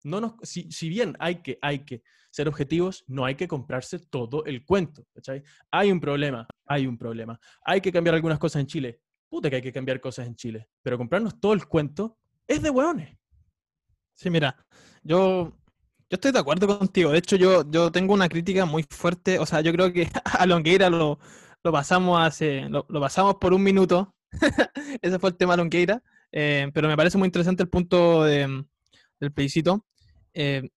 No si, bien hay que, hay que ser objetivos, no hay que comprarse todo el cuento. Hay un problema, hay un problema. Hay que cambiar algunas cosas en Chile. Puta que hay que cambiar cosas en Chile. Pero comprarnos todo el cuento es de hueones. Sí, mira, yo, yo estoy de acuerdo contigo. De hecho, yo, yo tengo una crítica muy fuerte. O sea, yo creo que <laughs> a Longueira lo, lo pasamos hace, lo, pasamos por un minuto. <laughs> Ese fue el tema de Longueira. Eh, pero me parece muy interesante el punto del plebiscito. Eh,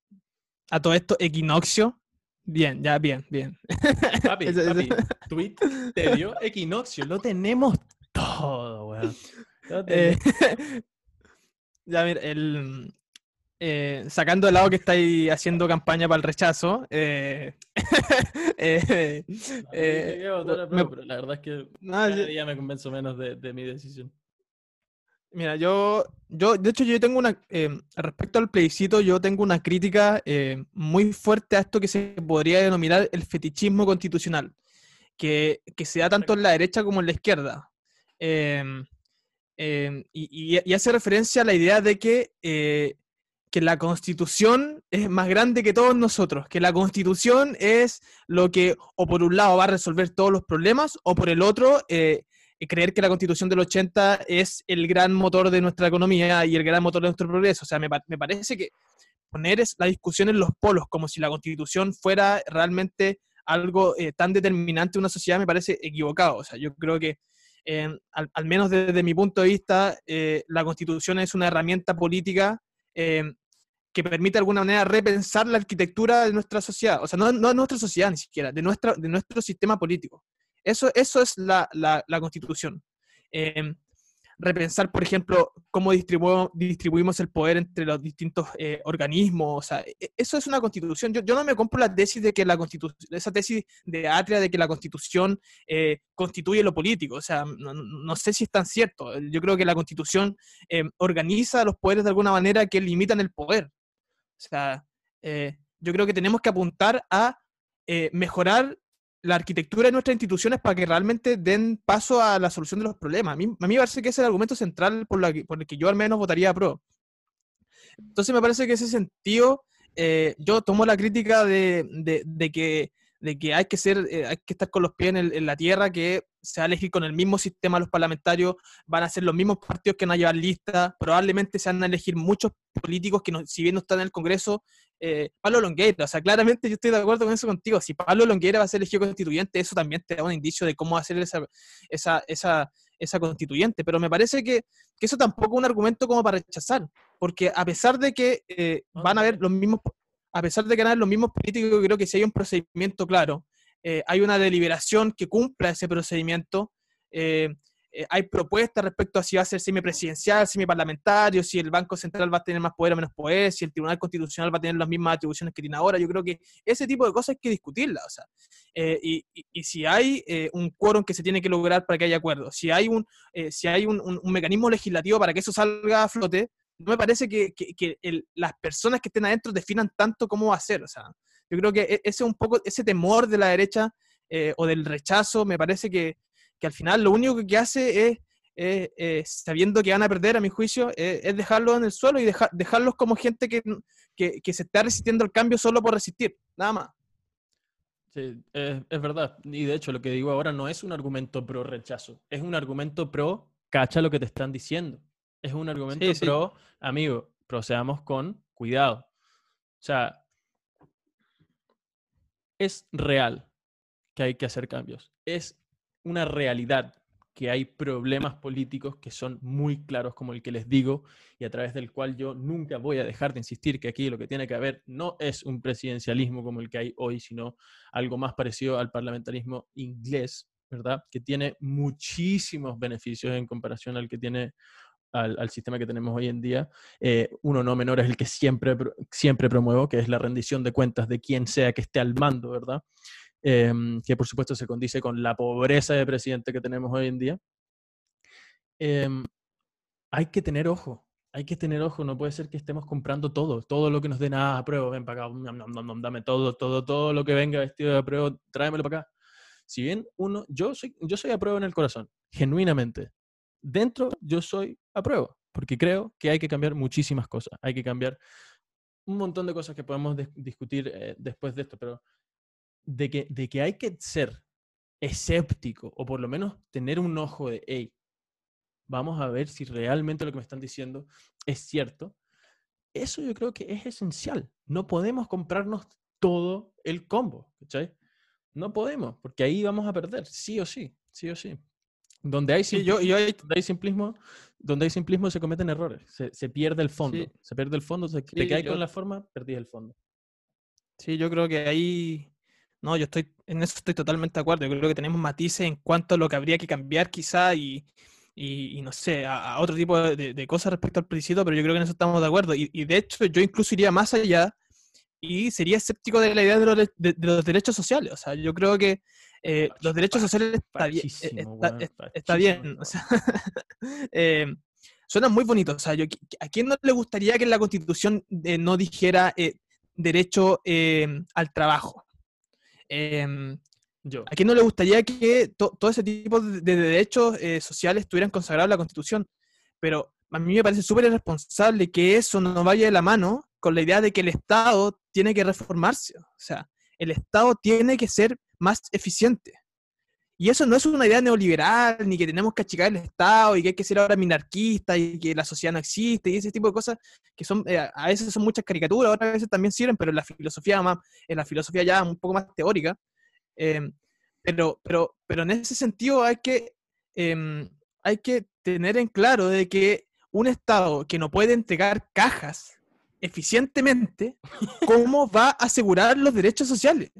a todo esto, equinoccio. Bien, ya, bien, bien. <laughs> Papi, papi, tweet te dio equinoccio. Lo tenemos todo, weón. Eh, ya, mira, el, eh, sacando el lado que estáis haciendo campaña para el rechazo, eh, <laughs> eh, la verdad es que cada día me convenzo menos de, mi decisión. Mira, yo, yo, de hecho, yo tengo una, respecto al plebiscito, yo tengo una crítica muy fuerte a esto que se podría denominar el fetichismo constitucional, que, que se da tanto en la derecha como en la izquierda. Em, em, y, hace referencia a la idea de que que la constitución es más grande que todos nosotros, que la constitución es lo que o por un lado va a resolver todos los problemas o por el otro eh, creer que la constitución del 80 es el gran motor de nuestra economía y el gran motor de nuestro progreso. O sea, me, parece que poner la discusión en los polos como si la constitución fuera realmente algo eh, tan determinante de una sociedad me parece equivocado. O sea, yo creo que eh, al, menos desde mi punto de vista, la constitución es una herramienta política que permite de alguna manera repensar la arquitectura de nuestra sociedad, o sea, no, de nuestra sociedad ni siquiera, de, nuestra, de nuestro sistema político. Eso, eso es la, la, constitución. Em, repensar, por ejemplo, cómo distribuimos, distribuimos el poder entre los distintos eh, organismos. O sea, e, eso es una constitución. Yo, no me compro la tesis de que la constitución, esa tesis de Atria de que la constitución eh, constituye lo político. O sea, no, no, sé si es tan cierto. Yo creo que la constitución em, organiza los poderes de alguna manera que limitan el poder. O sea, eh, yo creo que tenemos que apuntar a eh, mejorar la arquitectura de nuestras instituciones para que realmente den paso a la solución de los problemas. A mí, me parece que ese es el argumento central por, la por el que yo al menos votaría pro. Entonces me parece que ese sentido, eh, yo tomo la crítica de, de, que, de que hay que ser, hay que estar con los pies en, la tierra, que se va a elegir con el mismo sistema los parlamentarios, van a ser los mismos partidos que van a llevar lista, probablemente se van a elegir muchos políticos que, no, si bien no están en el Congreso, eh, Pablo Longueira, o sea, claramente yo estoy de acuerdo con eso contigo, si Pablo Longueira va a ser elegido constituyente, eso también te da un indicio de cómo va a ser esa, esa, esa, esa constituyente, pero me parece que, que, eso tampoco es un argumento como para rechazar, porque a pesar de que eh, van a haber los mismos, a pesar de que haber los mismos políticos, creo que si hay un procedimiento claro, eh, hay una deliberación que cumpla ese procedimiento, eh, eh, hay propuestas respecto a si va a ser semipresidencial, semiparlamentario, si el Banco Central va a tener más poder o menos poder, si el Tribunal Constitucional va a tener las mismas atribuciones que tiene ahora. Yo creo que ese tipo de cosas hay que discutirlas. O sea, y, si hay un quórum que se tiene que lograr para que haya acuerdo, si hay un, si hay un, mecanismo legislativo para que eso salga a flote, no me parece que, que, que las personas que estén adentro definan tanto cómo va a ser. O sea, yo creo que e, ese un poco, ese temor de la derecha o del rechazo, me parece que, que al final lo único que hace es, sabiendo que van a perder, a mi juicio, es, dejarlos en el suelo y dejarlos como gente que, que, se está resistiendo al cambio solo por resistir, nada más. Sí, es, verdad. Y de hecho, lo que digo ahora no es un argumento pro rechazo, es un argumento pro cacha lo que te están diciendo. Es un argumento pro, amigo, procedamos con cuidado. O sea, es real que hay que hacer cambios. Es una realidad que hay problemas políticos que son muy claros, como el que les digo, y a través del cual yo nunca voy a dejar de insistir que aquí lo que tiene que haber no es un presidencialismo como el que hay hoy, sino algo más parecido al parlamentarismo inglés, ¿verdad? Que tiene muchísimos beneficios en comparación al que tiene al, sistema que tenemos hoy en día. Eh, uno no menor es el que siempre, siempre promuevo, que es la rendición de cuentas de quien sea que esté al mando, ¿verdad? Em, que por supuesto se condice con la pobreza de presidente que tenemos hoy en día. Em, hay que tener ojo, hay que tener ojo, no puede ser que estemos comprando todo, todo lo que nos den, ah, apruebo, ven para acá, dame todo, todo, todo lo que venga vestido de apruebo, tráemelo para acá. Si bien uno, yo soy, yo soy apruebo en el corazón, genuinamente. Dentro yo soy apruebo, porque creo que hay que cambiar muchísimas cosas, hay que cambiar un montón de cosas que podemos discutir eh, después de esto, pero de que, de que hay que ser escéptico o por lo menos tener un ojo de, hey, vamos a ver si realmente lo que me están diciendo es cierto, eso yo creo que es esencial. No podemos comprarnos todo el combo, ¿cachai? No podemos, porque ahí vamos a perder, sí o sí, sí o sí. Donde hay, simplismo, yo, donde hay simplismo, donde hay simplismo se cometen errores, se, pierde el fondo, se pierde el fondo, se, te caes con la forma, perdí el fondo. Sí, yo creo que ahí no, yo estoy, en eso estoy totalmente de acuerdo. Yo creo que tenemos matices en cuanto a lo que habría que cambiar quizá y, y, no sé, a, otro tipo de, cosas respecto al plebiscito, pero yo creo que en eso estamos de acuerdo. Y, de hecho yo incluso iría más allá y sería escéptico de la idea de los, de, los derechos sociales. O sea, yo creo que eh, los derechos sociales está, bien, está, bien. O sea, <laughs> eh, suenan muy bonitos. O sea, yo, ¿a quién no le gustaría que la Constitución eh, no dijera derecho al trabajo? Em, ¿A quién no le gustaría que todo ese tipo de, derechos eh, sociales estuvieran consagrados en la Constitución? Pero a mí me parece súper irresponsable que eso no vaya de la mano con la idea de que el Estado tiene que reformarse. O sea, el Estado tiene que ser más eficiente. Y eso no es una idea neoliberal, ni que tenemos que achicar el Estado y que hay que ser ahora minarquista y que la sociedad no existe y ese tipo de cosas que son eh, a veces son muchas caricaturas, otras veces también sirven, pero en la filosofía más, en la filosofía ya un poco más teórica. Em, pero, pero, pero en ese sentido hay que, em, hay que tener en claro de que un Estado que no puede entregar cajas eficientemente, <laughs> ¿cómo va a asegurar los derechos sociales?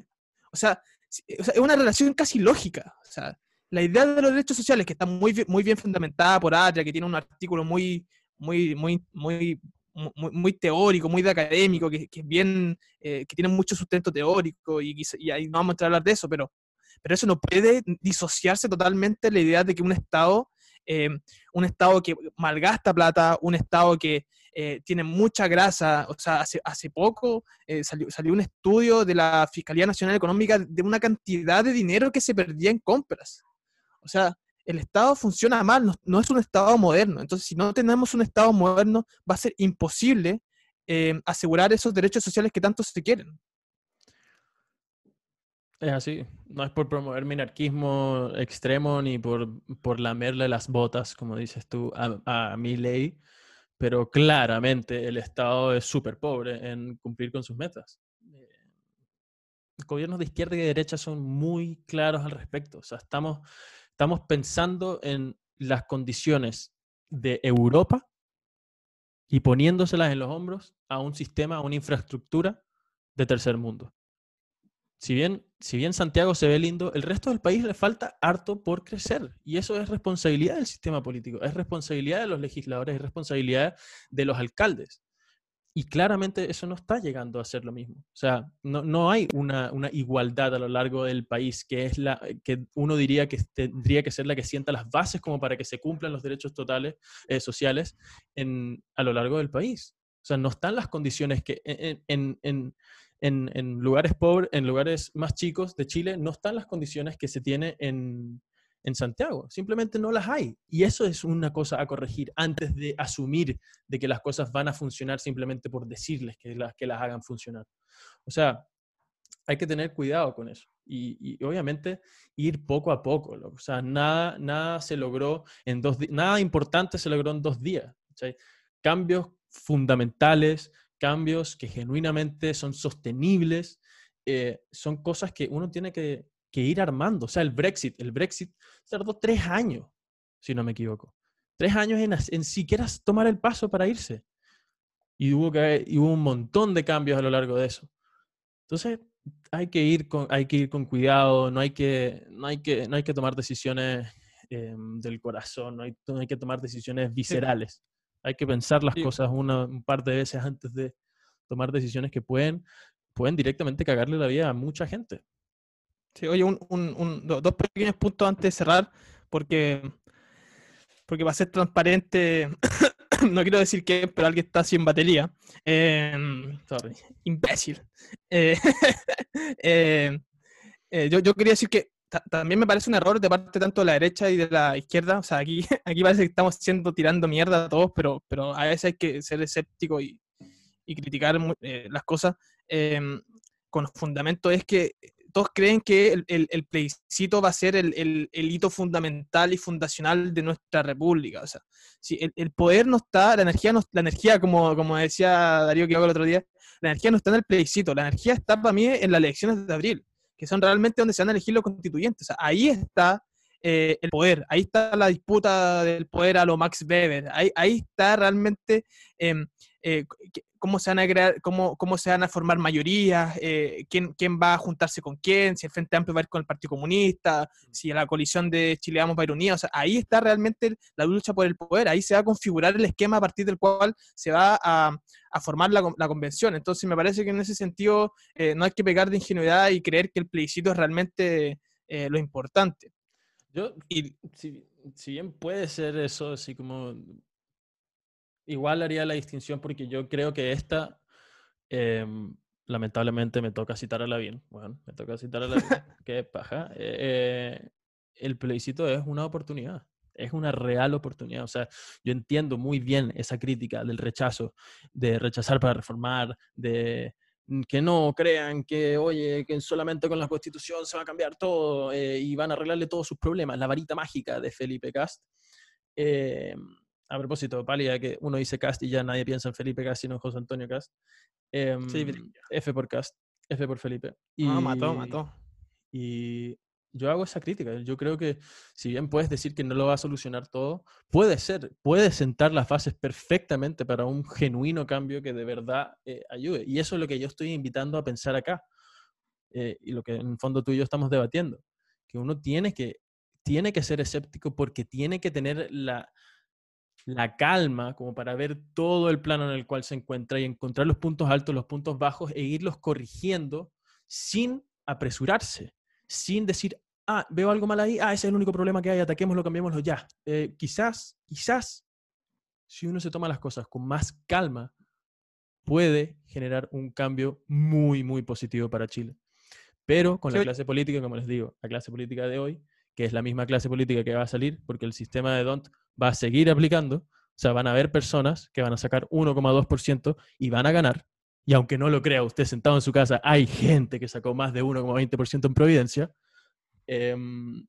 O sea, es una relación casi lógica. O sea, la idea de los derechos sociales, que está muy, muy bien fundamentada por Atria, que tiene un artículo muy, muy, muy, muy, muy, teórico, muy académico, que, que bien, eh, que tiene mucho sustento teórico, y, y, ahí no vamos a entrar a hablar de eso, pero, pero eso no puede disociarse totalmente la idea de que un Estado, eh, un Estado que malgasta plata, un Estado que eh, tiene mucha grasa. O sea, hace, hace poco eh, salió, salió, un estudio de la Fiscalía Nacional Económica de una cantidad de dinero que se perdía en compras. O sea, el Estado funciona mal, no, es un Estado moderno. Entonces, si no tenemos un Estado moderno, va a ser imposible eh, asegurar esos derechos sociales que tanto se quieren. Es así, no es por promover minarquismo extremo ni por, por lamerle las botas, como dices tú, a, a mi ley, pero claramente el Estado es súper pobre en cumplir con sus metas. Eh, gobiernos de izquierda y de derecha son muy claros al respecto. O sea, estamos, estamos pensando en las condiciones de Europa y poniéndoselas en los hombros a un sistema, a una infraestructura de tercer mundo si bien, si bien Santiago se ve lindo, el resto del país le falta harto por crecer. Y eso es responsabilidad del sistema político, es responsabilidad de los legisladores, es responsabilidad de los alcaldes. Y claramente eso no está llegando a ser lo mismo. O sea, no, no hay una, una, igualdad a lo largo del país que es la que uno diría que tendría que ser la que sienta las bases como para que se cumplan los derechos totales eh, sociales en, a lo largo del país. O sea, no están las condiciones que en, en lugares pobres, en lugares más chicos de Chile, no están las condiciones que se tiene en, Santiago. Simplemente no las hay. Y eso es una cosa a corregir antes de asumir de que las cosas van a funcionar simplemente por decirles que las, que las hagan funcionar. O sea, hay que tener cuidado con eso. Y, obviamente ir poco a poco. O sea, nada, nada se logró en dos nada importante se logró en dos días. Cambios fundamentales, cambios que genuinamente son sostenibles, eh, son cosas que uno tiene que, ir armando. O sea, el Brexit, el Brexit tardó tres años. si no me equivoco. Tres años en, en siquiera tomar el paso para irse. Y hubo, que, y hubo un montón de cambios a lo largo de eso. Entonces, hay que ir con, hay que ir con cuidado, no hay que, no hay que, no hay que tomar decisiones em, del corazón, no hay, no hay, que tomar decisiones viscerales. Hay que pensar las cosas una, un par de veces antes de tomar decisiones que pueden, pueden directamente cagarle la vida a mucha gente. Sí, oye, un, un, dos pequeños puntos antes de cerrar, porque, porque va a ser transparente <coughs> no quiero decir que, pero alguien está sin batería. Em, sorry, imbécil. Eh, <laughs> eh, eh, yo, yo, quería decir que también me parece un error de parte tanto de la derecha y de la izquierda. O sea, aquí, <laughs> aquí parece que estamos siendo tirando mierda a todos, pero, pero a veces hay que ser escéptico y, y criticar las cosas em, con fundamento. Es que todos creen que el, el, plebiscito va a ser el, el, hito fundamental y fundacional de nuestra república. O sea, si el, poder no está, la energía, no, la energía como, como decía Darío Quiroga el otro día, la energía no está en el plebiscito, la energía está para mí en las elecciones de abril, que son realmente donde se van a elegir los constituyentes. O sea, ahí está eh, el poder, ahí está la disputa del poder a lo Max Weber, ahí, ahí está realmente em, eh, cómo se van a crear, cómo, cómo se van a formar mayorías, eh, quién, quién va a juntarse con quién, si el Frente Amplio va a ir con el Partido Comunista, si la coalición de Chile Vamos va a ir unida. O sea, ahí está realmente la lucha por el poder, ahí se va a configurar el esquema a partir del cual se va a, a formar la, la, convención. Entonces, me parece que en ese sentido no hay que pegar de ingenuidad y creer que el plebiscito es realmente lo importante. Yo, y si, si, bien puede ser eso, así como. Igual haría la distinción porque yo creo que esta. Em, lamentablemente me toca citar a la bien. Bueno, me toca citar a la bien. <laughs> Qué paja. Eh, el plebiscito es una oportunidad. Es una real oportunidad. O sea, yo entiendo muy bien esa crítica del rechazo, de rechazar para reformar, de Mm, que no crean que, oye, que solamente con la constitución se va a cambiar todo eh, y van a arreglarle todos sus problemas, la varita mágica de Felipe Cast. A propósito, Palia, que uno dice Cast y ya nadie piensa en Felipe Cast, sino en José Antonio Cast. Eh, F por Cast, F por Felipe. Ah, y, no, mató, mató. Y yo hago esa crítica. Yo creo que si bien puedes decir que no lo va a solucionar todo, puede ser, puede sentar las bases perfectamente para un genuino cambio que de verdad eh, ayude. Y eso es lo que yo estoy invitando a pensar acá. Eh, y lo que en el fondo tú y yo estamos debatiendo. Que uno tiene que, tiene que ser escéptico porque tiene que tener la, la calma como para ver todo el plano en el cual se encuentra y encontrar los puntos altos, los puntos bajos e irlos corrigiendo sin apresurarse sin decir, ah, veo algo mal ahí, ah, ese es el único problema que hay, ataquémoslo, cambiémoslo ya. Eh, quizás, quizás, si uno se toma las cosas con más calma, puede generar un cambio muy, muy positivo para Chile. Pero con la clase política, como les digo, la clase política de hoy, que es la misma clase política que va a salir, porque el sistema de DONT va a seguir aplicando, o sea, van a haber personas que van a sacar 1,2% y van a ganar, y aunque no lo crea usted sentado en su casa, hay gente que sacó más de 1,20% en Providencia, em,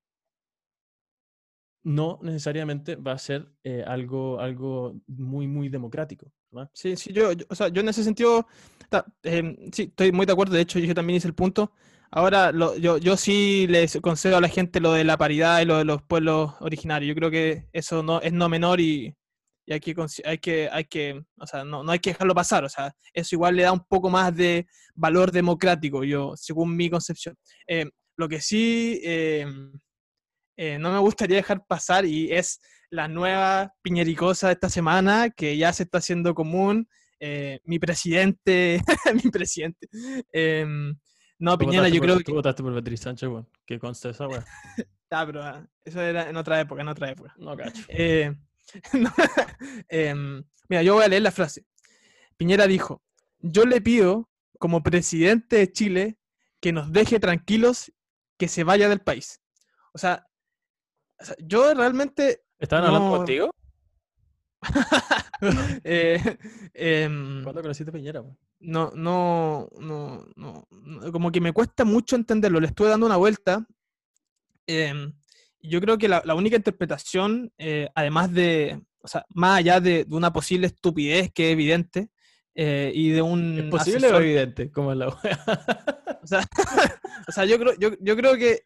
no necesariamente va a ser eh, algo, algo muy, muy democrático. Sí, sí, yo, o sea, yo en ese sentido, em, sí, estoy muy de acuerdo, de hecho yo también hice el punto. Ahora, yo, yo sí les concedo a la gente lo de la paridad y lo de los pueblos originarios. Yo creo que eso no es no menor y, y hay que, hay que, hay que o sea, no, no, hay que dejarlo pasar, o sea, eso igual le da un poco más de valor democrático, yo, según mi concepción. Eh, lo que sí eh, eh, no me gustaría dejar pasar y es la nueva piñericosa de esta semana, que ya se está haciendo común, mi presidente, <laughs> mi presidente, em, no, Piñera, yo creo que... Tú votaste por Beatriz Sánchez, bueno, que consta esa weá. <laughs> ah, pero ah, eso era en otra época, en otra época. No, cacho. <laughs> <laughs> Em, mira, yo voy a leer la frase. Piñera dijo, yo le pido como presidente de Chile que nos deje tranquilos, que se vaya del país. O sea, yo realmente... ¿Estaban hablando contigo? <laughs> eh, eh, ¿Cuándo conociste a Piñera? No, no, no, no, como que me cuesta mucho entenderlo. Le estuve dando una vuelta. Eh, yo creo que la, única interpretación, eh, además de, o sea, más allá de, una posible estupidez que es evidente, eh, y de un... ¿Es posible o evidente? Como es la o, sea, <laughs> o sea, yo creo, yo, yo creo que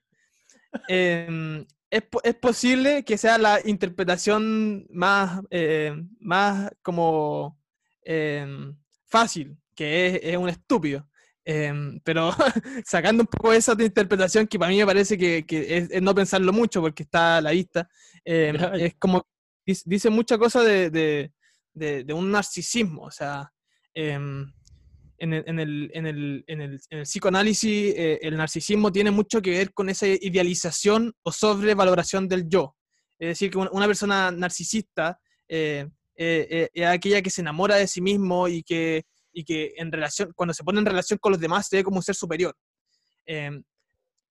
em, es, es, posible que sea la interpretación más, eh, más como em, fácil, que es, es, un estúpido. Em, pero <laughs> sacando un poco esa interpretación que para mí me parece que, que es, no pensarlo mucho porque está a la vista, em, es como dice mucha cosa de, de, de, un narcisismo. O sea, en el, en, el, en, el, en, el, psicoanálisis eh, el narcisismo tiene mucho que ver con esa idealización o sobrevaloración del yo. Es decir, que una persona narcisista eh, eh, es aquella que se enamora de sí mismo y que y que en relación, cuando se pone en relación con los demás se ve como un ser superior. Em,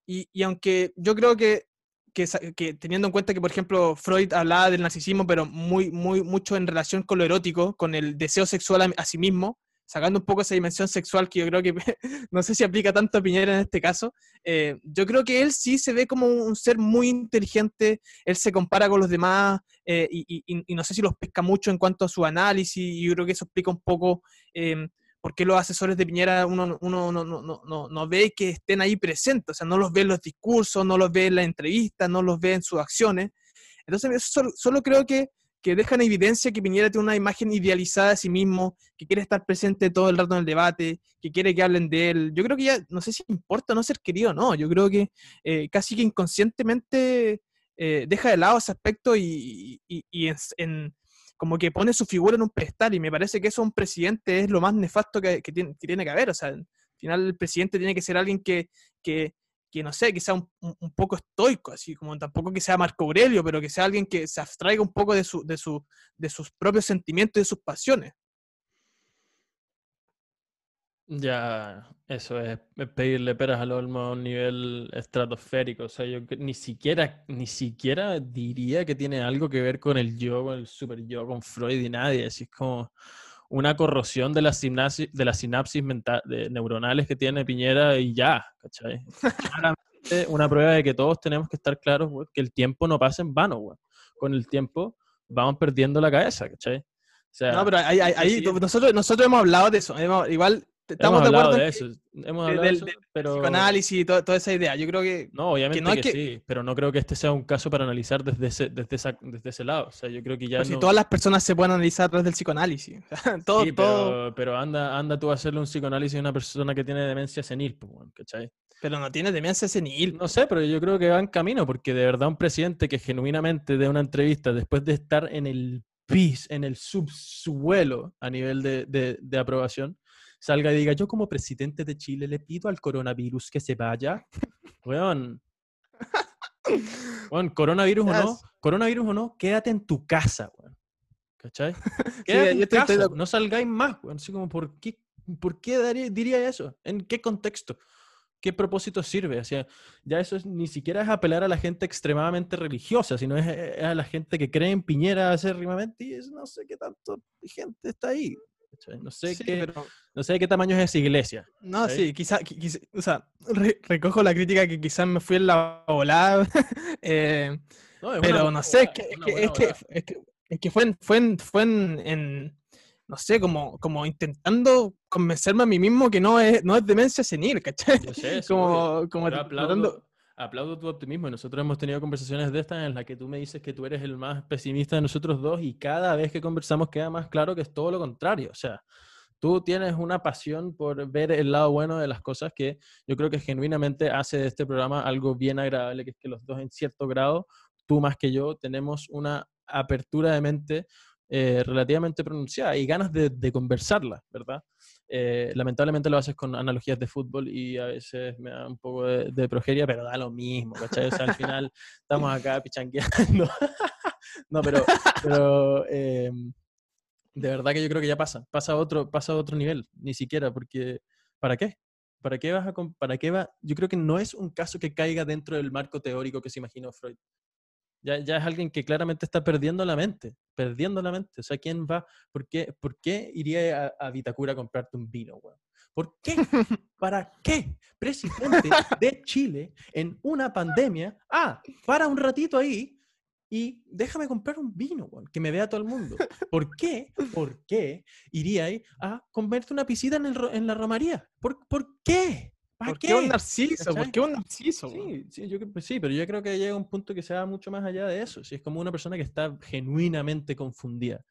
y, y, aunque yo creo que, que, que, teniendo en cuenta que, por ejemplo, Freud hablaba del narcisismo, pero muy, muy, mucho en relación con lo erótico, con el deseo sexual a sí mismo, sacando un poco esa dimensión sexual que yo creo que <laughs> no sé si aplica tanto a Piñera en este caso, eh, yo creo que él sí se ve como un ser muy inteligente, él se compara con los demás eh, y, y, no sé si los pesca mucho en cuanto a su análisis y yo creo que eso explica un poco eh, por qué los asesores de Piñera uno, uno no, no, no, no, ve que estén ahí presentes, o sea, no los ve en los discursos, no los ve en las entrevistas, no los ve en sus acciones. Entonces, solo, solo creo que que dejan evidencia que Piñera tiene una imagen idealizada de sí mismo, que quiere estar presente todo el rato en el debate, que quiere que hablen de él. Yo creo que ya, no sé si importa no ser querido o no, yo creo que eh, casi que inconscientemente eh, deja de lado ese aspecto y, en, como que pone su figura en un pedestal y me parece que eso un presidente es lo más nefasto que, tiene, que tiene que haber. O sea, al final el presidente tiene que ser alguien que, que que no sé, que sea un, poco estoico, así como tampoco que sea Marco Aurelio, pero que sea alguien que se abstraiga un poco de, su, de, su, de sus propios sentimientos y de sus pasiones. Ya, eso es, pedirle peras al olmo a un nivel estratosférico. O sea, yo ni siquiera, ni siquiera diría que tiene algo que ver con el yo, con el super yo, con Freud y nadie. Así es como una corrosión de las, de las sinapsis de neuronales que tiene Piñera y ya, ¿cachai? Claramente una prueba de que todos tenemos que estar claros, que el tiempo no pasa en vano, güey. Con el tiempo vamos perdiendo la cabeza, ¿cachai? O sea, no, pero ahí, nosotros, nosotros hemos hablado de eso. igual estamos de acuerdo de eso. Hemos hablado de eso, pero... psicoanálisis y toda esa idea. Yo creo que... No, obviamente que, sí, pero no creo que este sea un caso para analizar desde ese, desde esa, desde ese lado. O sea, yo creo que ya Si todas las personas se pueden analizar a través del psicoanálisis. <laughs> todo, sí, pero, pero, anda, anda tú a hacerle un psicoanálisis a una persona que tiene demencia senil, pues, ¿cachai? Pero no tiene demencia senil. No sé, pero yo creo que va en camino, porque de verdad un presidente que genuinamente de una entrevista, después de estar en el pis, en el subsuelo a nivel de, de, de aprobación, salga y diga, yo como presidente de Chile le pido al coronavirus que se vaya. Weón. <laughs> Weón, coronavirus o no, coronavirus o no, quédate en tu casa, weón. ¿Cachai? <laughs> Quédate en tu casa, no salgáis más, weón. Así como, ¿por qué, por qué diría eso? ¿En qué contexto? ¿Qué propósito sirve? O sea, ya eso ni siquiera es apelar a la gente extremadamente religiosa, sino es, a la gente que cree en Piñera acérrimamente y es, no sé qué tanto gente está ahí. No sé, qué, no sé qué tamaño es esa iglesia. No, sí, quizá, o sea, recojo la crítica que quizás me fui en la volada, <laughs> eh, pero no sé, es que, fue, en, fue, fue en, no sé, como, como intentando convencerme a mí mismo que no es, no es demencia senil, ¿cachai? Yo sé, <laughs> como, como tratando aplaudo tu optimismo nosotros hemos tenido conversaciones de estas en las que tú me dices que tú eres el más pesimista de nosotros dos y cada vez que conversamos queda más claro que es todo lo contrario. O sea, tú tienes una pasión por ver el lado bueno de las cosas que yo creo que genuinamente hace de este programa algo bien agradable, que es que los dos en cierto grado, tú más que yo, tenemos una apertura de mente eh, relativamente pronunciada y ganas de, de conversarla, ¿verdad? Eh, lamentablemente lo haces con analogías de fútbol y a veces me da un poco de, progeria, pero da lo mismo, ¿cachai? O sea, al final <laughs> estamos acá pichanqueando. <laughs> no, pero, pero em, de verdad que yo creo que ya pasa, pasa a otro, pasa a otro nivel, ni siquiera, porque ¿para qué? ¿Para qué vas a, para qué va? Yo creo que no es un caso que caiga dentro del marco teórico que se imaginó Freud. Ya, ya, es alguien que claramente está perdiendo la mente, perdiendo la mente. O sea, ¿quién va? ¿Por qué, por qué iría a, a Vitacura a comprarte un vino, weón? ¿Por qué? <laughs> ¿Para qué? Presidente de Chile en una pandemia. Ah, para un ratito ahí y déjame comprar un vino, weón, que me vea todo el mundo. ¿Por qué? ¿Por qué iría ahí a comerte una piscina en, el, en la romaría? ¿Por, ¿Por qué? ¿Por qué? un narciso? ¿Por qué un narciso? Sí, sí, yo, pues sí, pero yo creo que llega un punto que se va mucho más allá de eso. Si es como una persona que está genuinamente confundida,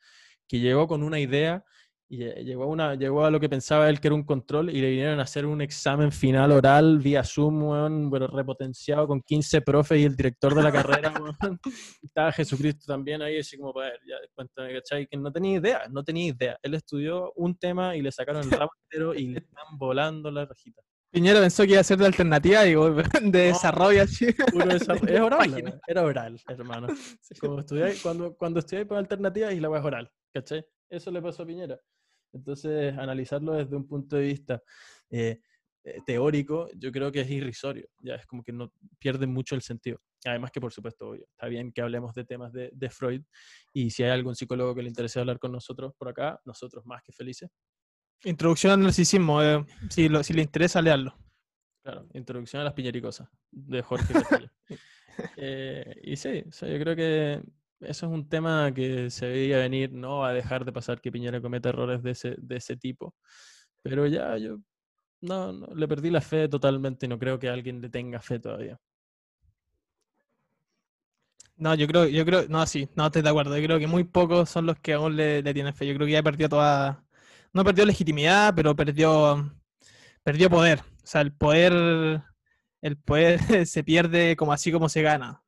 que llegó con una idea y llegó a, una, llegó a lo que pensaba él que era un control y le vinieron a hacer un examen final oral vía Zoom, pero repotenciado con 15 profes y el director de la carrera. <laughs> Estaba Jesucristo también ahí, así como, para ya, cuéntame, ¿cachai? Que no tenía idea, no tenía idea. Él estudió un tema y le sacaron el ramo entero y le están volando la rajita. Piñera pensó que iba a ser de alternativa y <laughs> de desarrollo así. <laughs> Es oral, era oral, hermano. <laughs> Como cuando, cuando estudié por alternativa y la web es oral, ¿cachai? Eso le pasó a Piñera. Entonces, analizarlo desde un punto de vista eh, eh, teórico, yo creo que es irrisorio, ya es como que no pierde mucho el sentido. Además que, por supuesto, está bien que hablemos de temas de, Freud y si hay algún psicólogo que le interese hablar con nosotros por acá, nosotros más que felices. Introducción al narcisismo, eh, si, si le interesa, leerlo. Claro, Introducción a las piñericosas, de Jorge <laughs> y sí, yo creo que eso es un tema que se veía venir, no va a dejar de pasar que Piñera cometa errores de ese, de ese tipo. Pero ya yo no, le perdí la fe totalmente y no creo que alguien le tenga fe todavía. No, yo creo, yo creo, no, sí, no estoy de acuerdo. Yo creo que muy pocos son los que aún le, tienen fe. Yo creo que ya perdió toda, no perdió legitimidad, pero perdió, perdió poder. O sea, el poder, el poder <laughs> se pierde como así como se gana.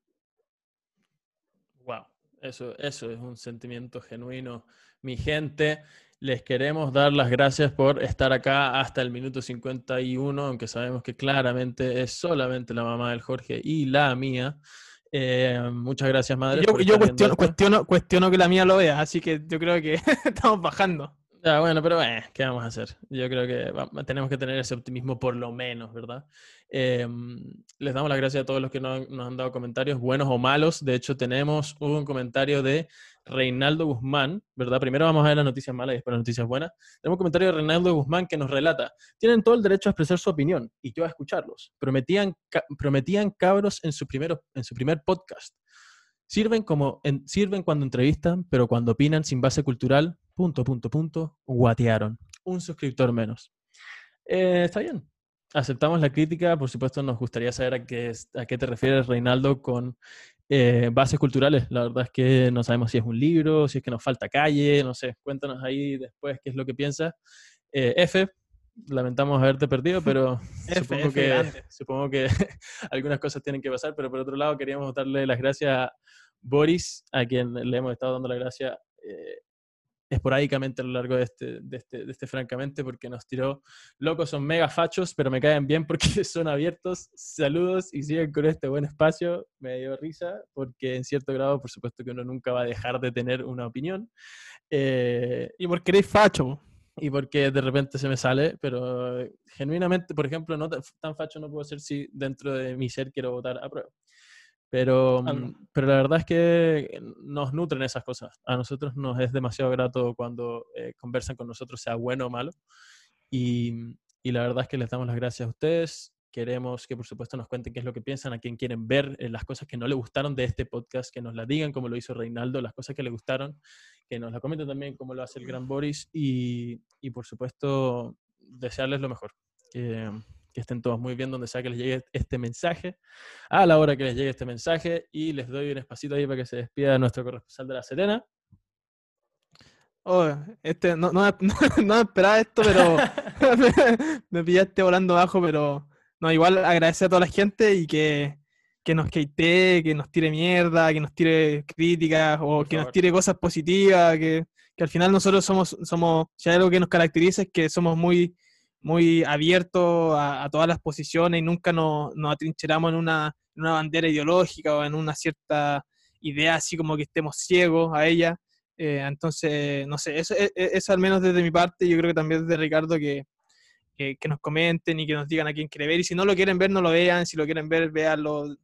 Eso, eso es un sentimiento genuino. Mi gente, les queremos dar las gracias por estar acá hasta el minuto 51, aunque sabemos que claramente es solamente la mamá del Jorge y la mía. Eh, muchas gracias, madre. Yo, yo cuestiono, cuestiono, cuestiono, que la mía lo vea, así que yo creo que <laughs> estamos bajando. Bueno, pero eh, ¿qué vamos a hacer? Yo creo que tenemos que tener ese optimismo por lo menos, ¿verdad? Em, les damos las gracias a todos los que nos, han dado comentarios, buenos o malos. De hecho, tenemos un comentario de Reinaldo Guzmán, ¿verdad? Primero vamos a ver las noticias malas y después las noticias buenas. Tenemos un comentario de Reinaldo Guzmán que nos relata, tienen todo el derecho a expresar su opinión y yo a escucharlos. Prometían, prometían cabros en su, primero, en su primer podcast. Sirven, como sirven cuando entrevistan, pero cuando opinan sin base cultural, punto, punto, punto, guatearon. Un suscriptor menos. Eh, está bien. Aceptamos la crítica. Por supuesto, nos gustaría saber a qué, a qué te refieres, Reinaldo, con eh, bases culturales. La verdad es que no sabemos si es un libro, si es que nos falta calle, no sé. Cuéntanos ahí después qué es lo que piensas. Eh, F, lamentamos haberte perdido, <laughs> pero <laughs> supongo, que, supongo <laughs> que algunas cosas tienen que pasar. Pero por otro lado, queríamos darle las gracias a Boris, a quien le hemos estado dando la gracia eh, esporádicamente a lo largo de este, de este, de este, francamente, porque nos tiró, locos, son mega fachos, pero me caen bien porque <laughs> son abiertos. Saludos y siguen con este buen espacio. Me dio risa, porque en cierto grado, por supuesto que uno nunca va a dejar de tener una opinión. Eh, y porque eres facho y porque de repente se me sale, pero genuinamente, por ejemplo, no tan facho no puedo ser si dentro de mi ser quiero votar a prueba. Pero, mm, pero la verdad es que nos nutren esas cosas. A nosotros nos es demasiado grato cuando eh, conversan con nosotros, sea bueno o malo. Y, y la verdad es que les damos las gracias a ustedes. Queremos que por supuesto nos cuenten qué es lo que piensan, a quién quieren ver, eh, las cosas que no le gustaron de este podcast, que nos la digan como lo hizo Reinaldo, las cosas que le gustaron, que nos la comenten también como lo hace el gran Boris y, y por supuesto desearles lo mejor. Que, que estén todos muy bien donde sea que les llegue este mensaje, a la hora que les llegue este mensaje y les doy un espacito ahí para que se despida nuestro corresponsal de La Serena. Oh, este, no, no, <laughs> no, esperaba esto, pero <laughs> <laughs> me, pillaste volando abajo, pero no, igual agradecer a toda la gente y que, que nos catee, que nos tire mierda, que nos tire críticas o que nos tire cosas positivas, que, que, al final nosotros somos, somos, si hay algo que nos caracteriza es que somos muy, muy abiertos a, todas las posiciones y nunca nos, nos atrincheramos en una, una, bandera ideológica o en una cierta idea así como que estemos ciegos a ella. Eh, entonces, no sé, eso, e, e, eso, al menos desde mi parte, yo creo que también desde Ricardo que, que, nos comenten y que nos digan a quién quiere ver. Y si no lo quieren ver, no lo vean. Si lo quieren ver, véanlo.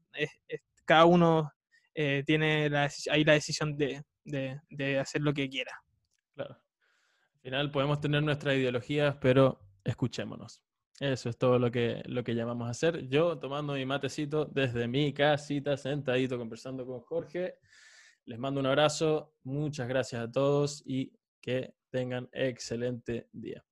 cada uno eh, tiene ahí la decisión de, de, hacer lo que quiera. Claro. Al final podemos tener nuestras ideologías, pero escuchémonos. Eso es todo lo que, lo que llamamos a hacer. Yo tomando mi matecito desde mi casita, sentadito, conversando con Jorge. Les mando un abrazo, muchas gracias a todos y que tengan excelente día.